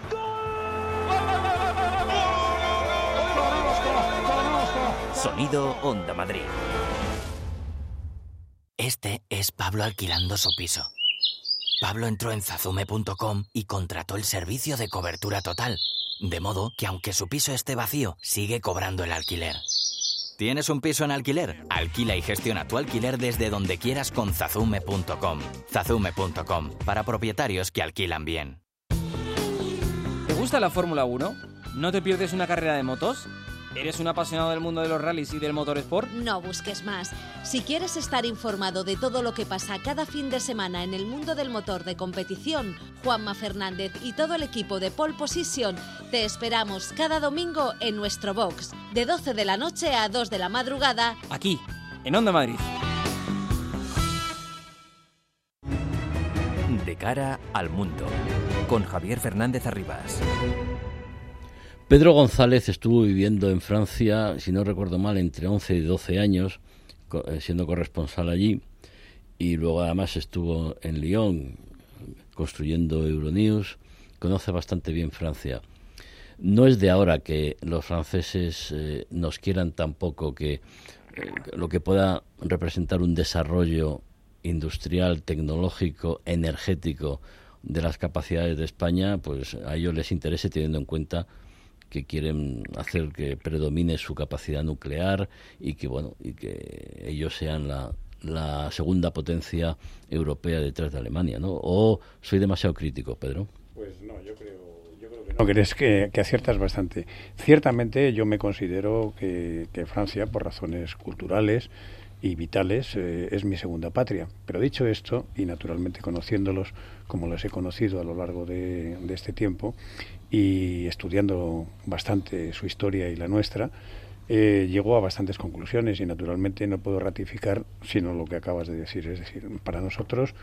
Sonido Onda Madrid. Este es Pablo alquilando su piso. Pablo entró en zazume.com y contrató el servicio de cobertura total, de modo que aunque su piso esté vacío, sigue cobrando el alquiler. ¿Tienes un piso en alquiler? Alquila y gestiona tu alquiler desde donde quieras con zazume.com. Zazume.com, para propietarios que alquilan bien. ¿Te gusta la Fórmula 1? ¿No te pierdes una carrera de motos? ¿Eres un apasionado del mundo de los rallies y del motorsport? No busques más. Si quieres estar informado de todo lo que pasa cada fin de semana en el mundo del motor de competición, Juanma Fernández y todo el equipo de Pole Position te esperamos cada domingo en nuestro box, de 12 de la noche a 2 de la madrugada, aquí, en Onda Madrid. De cara al mundo, con Javier Fernández Arribas. Pedro González estuvo viviendo en Francia, si no recuerdo mal, entre 11 y 12 años, eh, siendo corresponsal allí, y luego además estuvo en Lyon construyendo Euronews, conoce bastante bien Francia. No es de ahora que los franceses eh, nos quieran tampoco que eh, lo que pueda representar un desarrollo industrial, tecnológico, energético de las capacidades de España, pues a ellos les interese teniendo en cuenta que quieren hacer que predomine su capacidad nuclear y que bueno y que ellos sean la, la segunda potencia europea detrás de Alemania, ¿no? ¿O soy demasiado crítico, Pedro? Pues no, yo creo, que no. crees que, que, aciertas bastante. Ciertamente yo me considero que, que Francia, por razones culturales y vitales, eh, es mi segunda patria. Pero dicho esto, y naturalmente conociéndolos como los he conocido a lo largo de, este tiempo, y estudiando bastante su historia y la nuestra, eh, llegó a bastantes conclusiones y naturalmente no puedo ratificar sino lo que acabas de decir. Es decir, para nosotros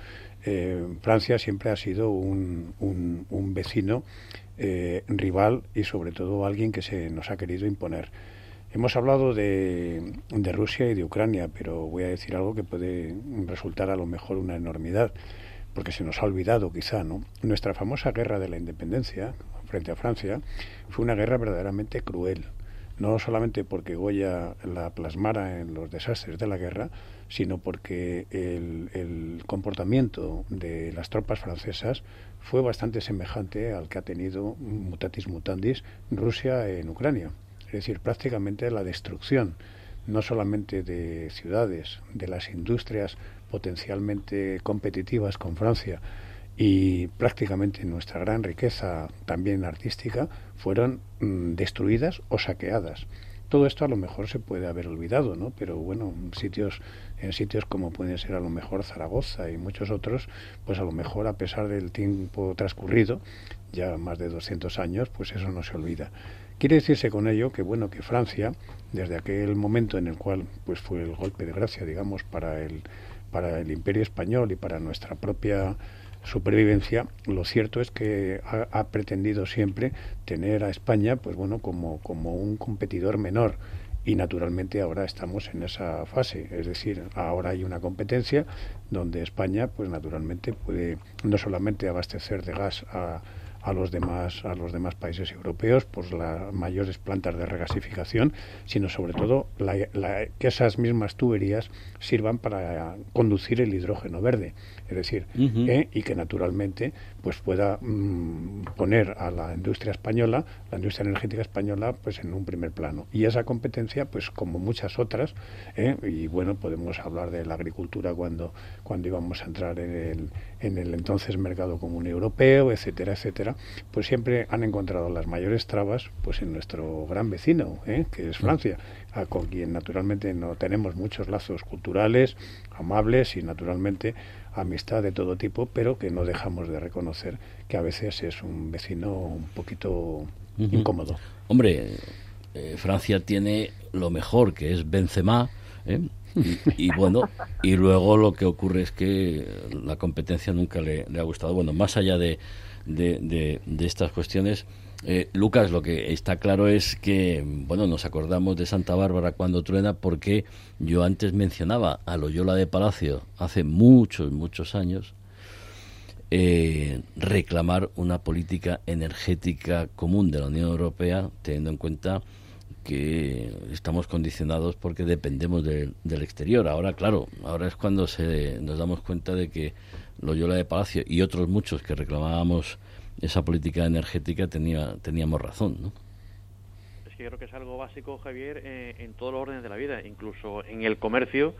eh, Francia siempre ha sido un, un, vecino eh, rival y sobre todo alguien que se nos ha querido imponer. Hemos hablado de, Rusia y de Ucrania, pero voy a decir algo que puede resultar a lo mejor una enormidad, porque se nos ha olvidado quizá, ¿no? Nuestra famosa guerra de la independencia frente a Francia fue una guerra verdaderamente cruel no solamente porque Goya la plasmara en los desastres de la guerra, sino porque el, comportamiento de las tropas francesas fue bastante semejante al que ha tenido mutatis mutandis Rusia en Ucrania. Es decir, prácticamente la destrucción no solamente de ciudades, de las industrias potencialmente competitivas con Francia, y prácticamente nuestra gran riqueza también artística fueron mm, destruidas o saqueadas. Todo esto a lo mejor se puede haber olvidado, ¿no? Pero bueno, sitios, en sitios como pueden ser a lo mejor Zaragoza y muchos otros, pues a lo mejor a pesar del tiempo transcurrido, ya más de 200 años, pues eso no se olvida. Quiere decirse con ello que bueno que Francia, desde aquel momento en el cual pues fue el golpe de gracia, digamos, para el para el Imperio español y para nuestra propia supervivencia, lo cierto es que ha, pretendido siempre tener a España, pues bueno, como, como un competidor menor. Y naturalmente ahora estamos en esa fase, es decir, ahora hay una competencia donde España, pues naturalmente puede no solamente abastecer de gas a a los demás a los demás países europeos por las mayores plantas de regasificación, sino sobre todo que esas mismas tuberías sirvan para conducir el hidrógeno verde, es decir, eh, y que naturalmente pues pueda mm, poner a la industria española, la industria energética española, pues en un primer plano. Y esa competencia, pues como muchas otras, eh, y bueno, podemos hablar de la agricultura cuando cuando íbamos a entrar en el en el entonces mercado común europeo, etcétera, etcétera, pues siempre han encontrado las mayores trabas pues en nuestro gran vecino, ¿eh? que es Francia, a, con quien naturalmente no tenemos muchos lazos culturales, amables y naturalmente amistad de todo tipo, pero que no dejamos de reconocer que a veces es un vecino un poquito incómodo. Hombre, eh, Francia tiene lo mejor que es Benzema, ¿eh? Y, bueno, y luego lo que ocurre es que la competencia nunca le, ha gustado. Bueno, más allá de, de, estas cuestiones, eh, Lucas, lo que está claro es que, bueno, nos acordamos de Santa Bárbara cuando truena porque yo antes mencionaba a Loyola de Palacio hace muchos, muchos años, eh, reclamar una política energética común de la Unión Europea, teniendo en cuenta que estamos condicionados porque dependemos del exterior. Ahora, claro, ahora es cuando se, nos damos cuenta de que Loyola de Palacio y otros muchos que reclamábamos esa política energética tenía, teníamos razón, ¿no? Es que creo que es algo básico, Javier, eh, en todos los órdenes de la vida, incluso en el comercio.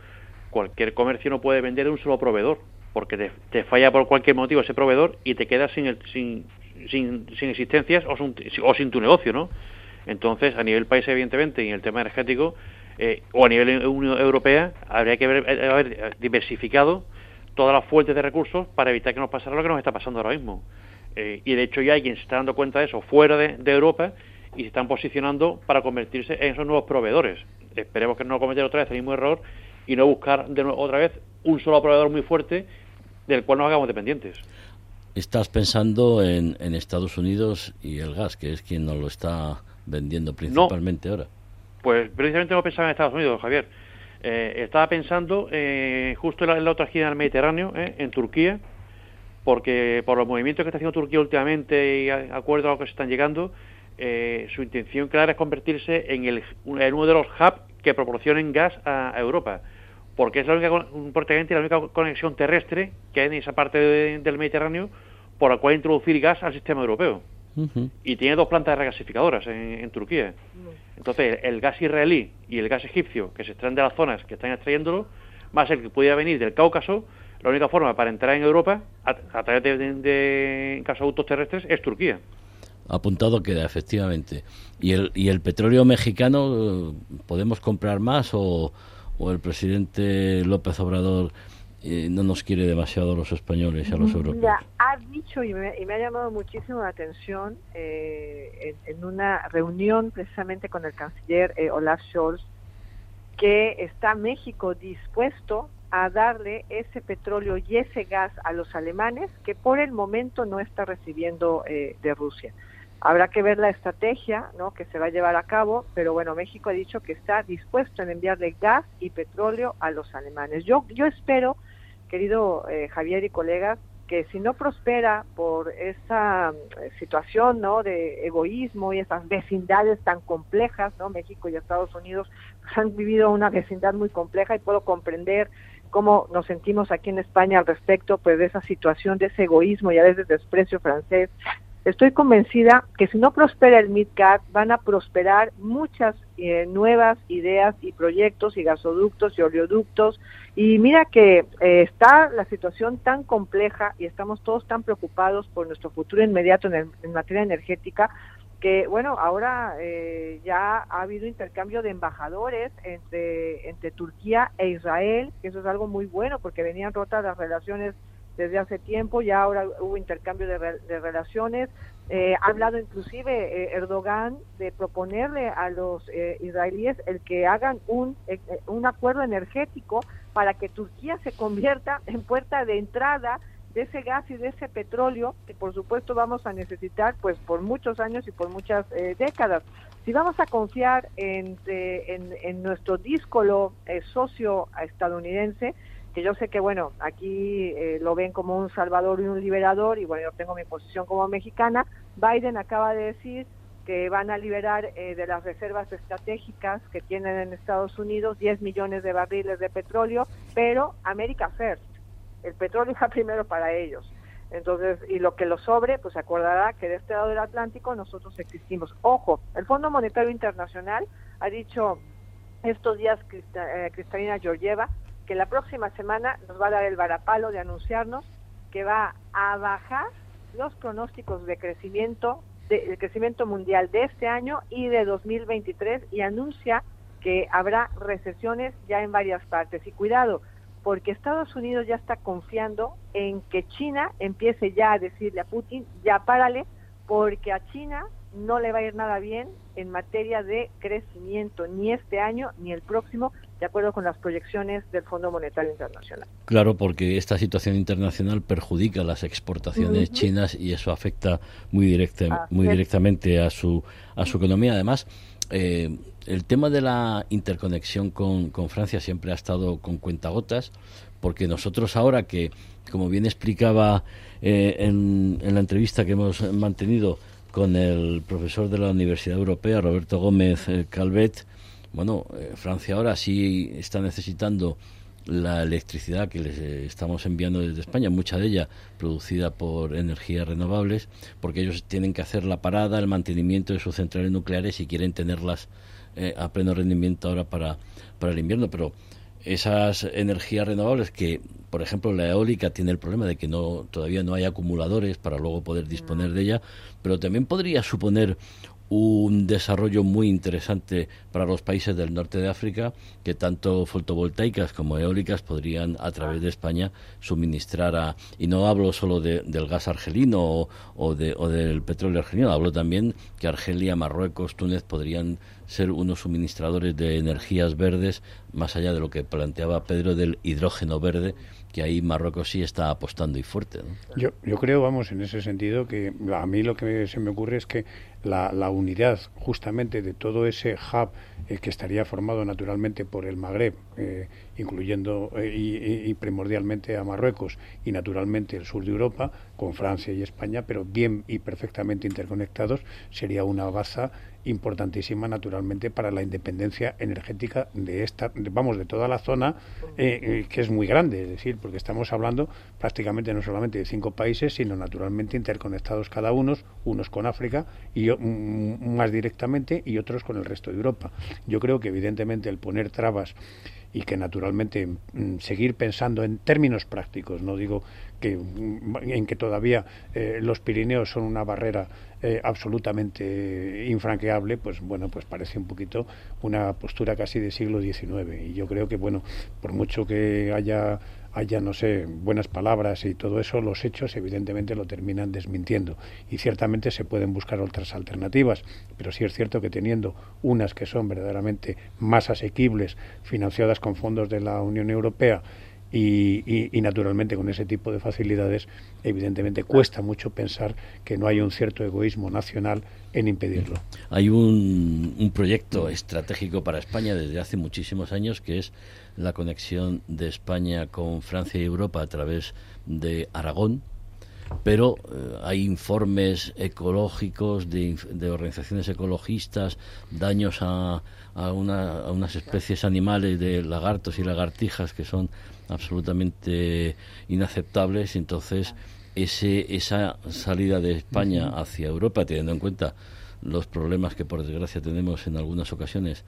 Cualquier comercio no puede vender de un solo proveedor, porque te, falla por cualquier motivo ese proveedor y te quedas sin, el, sin, sin, sin existencias o sin, o sin tu negocio, ¿no? Entonces, a nivel país, evidentemente, y en el tema energético, eh, o a nivel Unión Europea, habría que haber, eh, haber, diversificado todas las fuentes de recursos para evitar que nos pasara lo que nos está pasando ahora mismo. Eh, y de hecho ya hay quien se está dando cuenta de eso fuera de, Europa y se están posicionando para convertirse en esos nuevos proveedores. Esperemos que no cometer otra vez el mismo error y no buscar de nuevo, otra vez un solo proveedor muy fuerte del cual nos hagamos dependientes. Estás pensando en, en Estados Unidos y el gas, que es quien nos lo está vendiendo principalmente ahora? Pues precisamente no pensaba en Estados Unidos, Javier. Eh, estaba pensando eh, justo en la, otra esquina del Mediterráneo, eh, en Turquía, porque por los movimientos que está haciendo Turquía últimamente y acuerdos a los que se están llegando, su intención clara es convertirse en, el, en uno de los hubs que proporcionen gas a, Europa, porque es la única, prácticamente la única conexión terrestre que hay en esa parte del Mediterráneo por la cual introducir gas al sistema europeo. y tiene dos plantas regasificadoras en, en Turquía. Entonces, el gas israelí y el gas egipcio que se extraen de las zonas que están extrayéndolo, va a ser que pudiera venir del Cáucaso. La única forma para entrar en Europa, a, través de, de, gasoductos terrestres, es Turquía. Apuntado queda, efectivamente. ¿Y el, y el petróleo mexicano, podemos comprar más o, o el presidente López Obrador eh, no nos quiere demasiado los españoles y a los europeos. Ya, ha dicho y me, ha llamado muchísimo la atención eh, en, una reunión precisamente con el canciller eh, Olaf Scholz que está México dispuesto a darle ese petróleo y ese gas a los alemanes que por el momento no está recibiendo de Rusia. Habrá que ver la estrategia ¿no? que se va a llevar a cabo, pero bueno, México ha dicho que está dispuesto en enviarle gas y petróleo a los alemanes. Yo, yo espero querido eh, Javier y colegas, que si no prospera por esa eh, situación ¿no? de egoísmo y esas vecindades tan complejas, ¿no? México y Estados Unidos han vivido una vecindad muy compleja y puedo comprender cómo nos sentimos aquí en España al respecto pues de esa situación de ese egoísmo y a veces desprecio francés Estoy convencida que si no prospera el MidCat, van a prosperar muchas eh, nuevas ideas y proyectos y gasoductos y oleoductos. Y mira que eh, está la situación tan compleja y estamos todos tan preocupados por nuestro futuro inmediato en, materia energética que bueno, ahora eh, ya ha habido intercambio de embajadores entre, entre Turquía e Israel, que eso es algo muy bueno porque venían rotas las relaciones desde hace tiempo, ya ahora hubo intercambio de, relaciones. Eh, ha hablado inclusive eh, Erdogan de proponerle a los eh, israelíes el que hagan un, un acuerdo energético para que Turquía se convierta en puerta de entrada de ese gas y de ese petróleo que por supuesto vamos a necesitar pues por muchos años y por muchas décadas. Si vamos a confiar en, en, en nuestro díscolo socio estadounidense, que yo sé que, bueno, aquí eh, lo ven como un salvador y un liberador, y bueno, yo tengo mi posición como mexicana. Biden acaba de decir que van a liberar eh, de las reservas estratégicas que tienen en Estados Unidos 10 millones de barriles de petróleo, pero America First, el petróleo va primero para ellos. Entonces, y lo que lo sobre, pues acordará que de este lado del Atlántico nosotros existimos. Ojo, el Fondo Monetario Internacional ha dicho estos días eh, Cristalina Georgieva que la próxima semana nos va a dar el varapalo de anunciarnos que va a bajar los pronósticos de crecimiento de, crecimiento mundial de este año y de 2023 y anuncia que habrá recesiones ya en varias partes. Y cuidado, porque Estados Unidos ya está confiando en que China empiece ya a decirle a Putin, ya párale, porque a China no le va a ir nada bien en materia de crecimiento, ni este año ni el próximo, de acuerdo con las proyecciones del Fondo Monetario Internacional. Claro, porque esta situación internacional perjudica las exportaciones chinas y eso afecta muy, directa, muy directamente a su, a su economía. Además, eh, el tema de la interconexión con, con Francia siempre ha estado con cuentagotas, porque nosotros ahora que, como bien explicaba eh, en, la entrevista que hemos mantenido con el profesor de la Universidad Europea, Roberto Gómez eh, Calvet, bueno, eh, Francia ahora sí está necesitando la electricidad que les eh, estamos enviando desde España, mucha de ella producida por energías renovables, porque ellos tienen que hacer la parada, el mantenimiento de sus centrales nucleares y quieren tenerlas eh, a pleno rendimiento ahora para, para el invierno. Pero esas energías renovables que, por ejemplo, la eólica tiene el problema de que no todavía no hay acumuladores para luego poder disponer de ella, pero también podría suponer un desarrollo muy interesante para los países del norte de África que tanto fotovoltaicas como eólicas podrían a través de España suministrar a y no hablo solo del gas argelino o, de, o del petróleo argelino hablo también que Argelia, Marruecos, Túnez podrían ser unos suministradores de energías verdes más allá de lo que planteaba Pedro del hidrógeno verde que ahí Marruecos sí está apostando y fuerte. Yo, yo creo, vamos, en ese sentido, que a mí lo que se me ocurre es que la, la unidad justamente de todo ese hub eh, que estaría formado naturalmente por el Magreb, eh, incluyendo eh, y, y, primordialmente a Marruecos y naturalmente el sur de Europa, con Francia y España, pero bien y perfectamente interconectados, sería una baza importantísima naturalmente para la independencia energética de esta, vamos, de toda la zona eh, eh, que es muy grande, es decir, porque estamos hablando prácticamente no solamente de cinco países, sino naturalmente interconectados cada uno, unos con África y más directamente y otros con el resto de Europa. Yo creo que evidentemente el poner trabas y que naturalmente mm, seguir pensando en términos prácticos, no digo que mm, en que todavía eh, los Pirineos son una barrera eh, absolutamente infranqueable, pues bueno, pues parece un poquito una postura casi de siglo XIX. Y yo creo que, bueno, por mucho que haya haya, no sé, buenas palabras y todo eso, los hechos evidentemente lo terminan desmintiendo. Y ciertamente se pueden buscar otras alternativas, pero sí es cierto que teniendo unas que son verdaderamente más asequibles, financiadas con fondos de la Unión Europea, y, naturalmente con ese tipo de facilidades, evidentemente cuesta mucho pensar que no hay un cierto egoísmo nacional en impedirlo. Hay un, un proyecto estratégico para España desde hace muchísimos años que es la conexión de España con Francia y Europa a través de Aragón, pero eh, hay informes ecológicos de, de, organizaciones ecologistas, daños a, a, una, a, unas especies animales de lagartos y lagartijas que son absolutamente inaceptables. Entonces, ese, esa salida de España hacia Europa, teniendo en cuenta los problemas que por desgracia tenemos en algunas ocasiones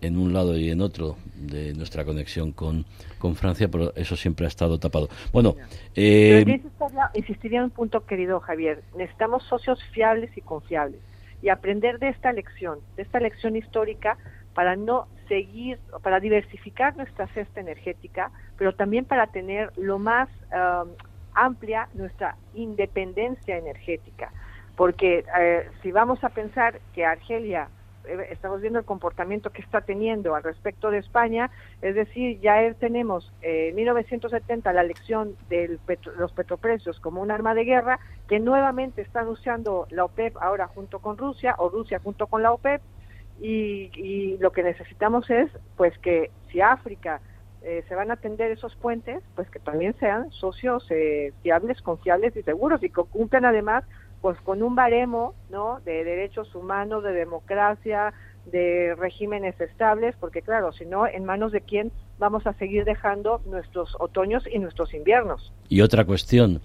en un lado y en otro de nuestra conexión con, con Francia, pero eso siempre ha estado tapado. Bueno, eh... insistiría en un punto, querido Javier. Necesitamos socios fiables y confiables y aprender de esta lección, de esta lección histórica, para no seguir, para diversificar nuestra cesta energética, pero también para tener lo más um, amplia nuestra independencia energética. Porque eh, si vamos a pensar que Argelia eh, estamos viendo el comportamiento que está teniendo al respecto de España, es decir, ya tenemos eh, en 1970 la elección de los petroprecios como un arma de guerra que nuevamente están usando la OPEP ahora junto con Rusia o Rusia junto con la OPEP y, lo que necesitamos es pues que si África eh, se van a atender esos puentes, pues que también sean socios fiables, confiables y seguros y que cumplan además pues con un baremo ¿no? de derechos humanos, de democracia, de regímenes estables, porque claro, si no, ¿en manos de quién vamos a seguir dejando nuestros otoños y nuestros inviernos? Y otra cuestión,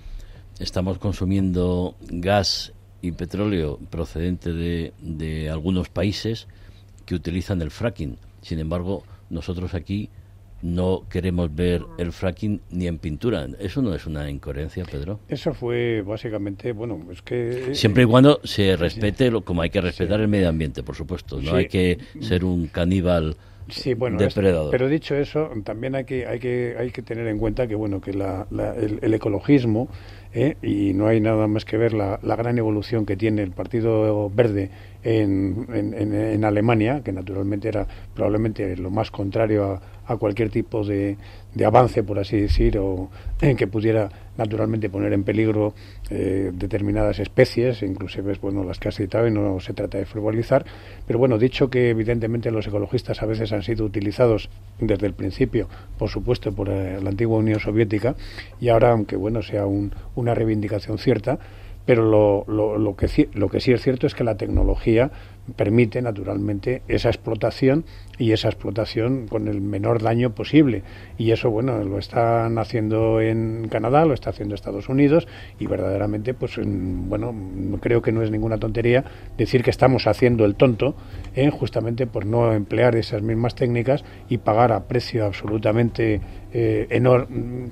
estamos consumiendo gas y petróleo procedente de, de algunos países que utilizan el fracking. Sin embargo, nosotros aquí no queremos ver el fracking ni en pintura. ¿Eso no es una incoherencia, Pedro? Eso fue básicamente, bueno, es que... Eh, Siempre y cuando se respete, lo, como hay que respetar el medio ambiente, por supuesto. No hay que ser un caníbal sí, bueno, depredador. pero dicho eso, también hay que, hay que, hay que tener en cuenta que, bueno, que la, el, ecologismo, eh, y no hay nada más que ver la, la gran evolución que tiene el Partido Verde en, en, en, Alemania, que naturalmente era probablemente lo más contrario a, a cualquier tipo de, de, avance, por así decir, o en que pudiera naturalmente poner en peligro eh, determinadas especies, inclusive bueno, las que has citado, y no se trata de frivolizar. Pero bueno, dicho que evidentemente los ecologistas a veces han sido utilizados desde el principio, por supuesto, por eh, la antigua Unión Soviética, y ahora, aunque bueno, sea un, una reivindicación cierta, pero lo, lo, que, lo que sí es cierto es que la tecnología permite naturalmente esa explotación y esa explotación con el menor daño posible y eso bueno lo están haciendo en Canadá lo está haciendo Estados Unidos y verdaderamente pues bueno creo que no es ninguna tontería decir que estamos haciendo el tonto ¿eh? justamente por no emplear esas mismas técnicas y pagar a precio absolutamente eh,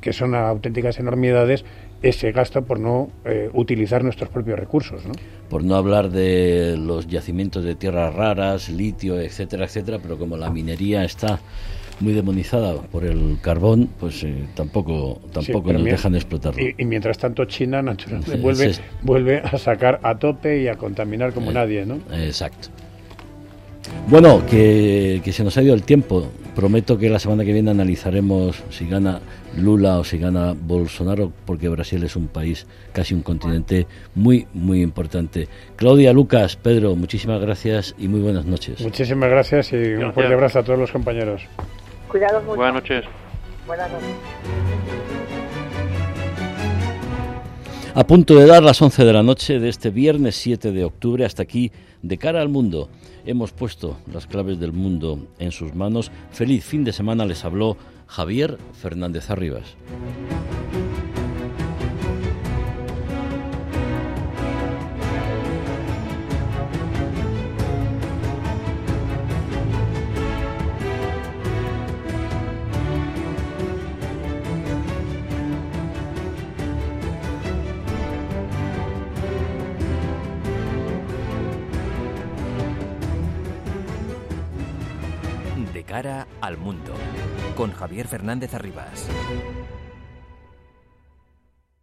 que son auténticas enormidades ese gasto por no eh, utilizar nuestros propios recursos. ¿no? Por no hablar de los yacimientos de tierras raras, litio, etcétera, etcétera, pero como la minería está muy demonizada por el carbón, pues eh, tampoco tampoco nos dejan explotarlo. Y, mientras tanto China naturalmente vuelve, vuelve a sacar a tope y a contaminar como eh, nadie, ¿no? Exacto. Bueno, que, que se nos ha ido el tiempo. Prometo que la semana que viene analizaremos si gana Lula o si gana Bolsonaro, porque Brasil es un país, casi un continente muy, muy importante. Claudia, Lucas, Pedro, muchísimas gracias y muy buenas noches. Muchísimas gracias y un fuerte abrazo a todos los compañeros. Cuidados mucho. Buenas noches. Buenas noches. A punto de dar las 11 de la noche de este viernes 7 de octubre, hasta aquí, de cara al mundo. Hemos puesto las claves del mundo en sus manos. Feliz fin de semana les habló Javier Fernández Arribas. Al mundo con Javier Fernández Arribas.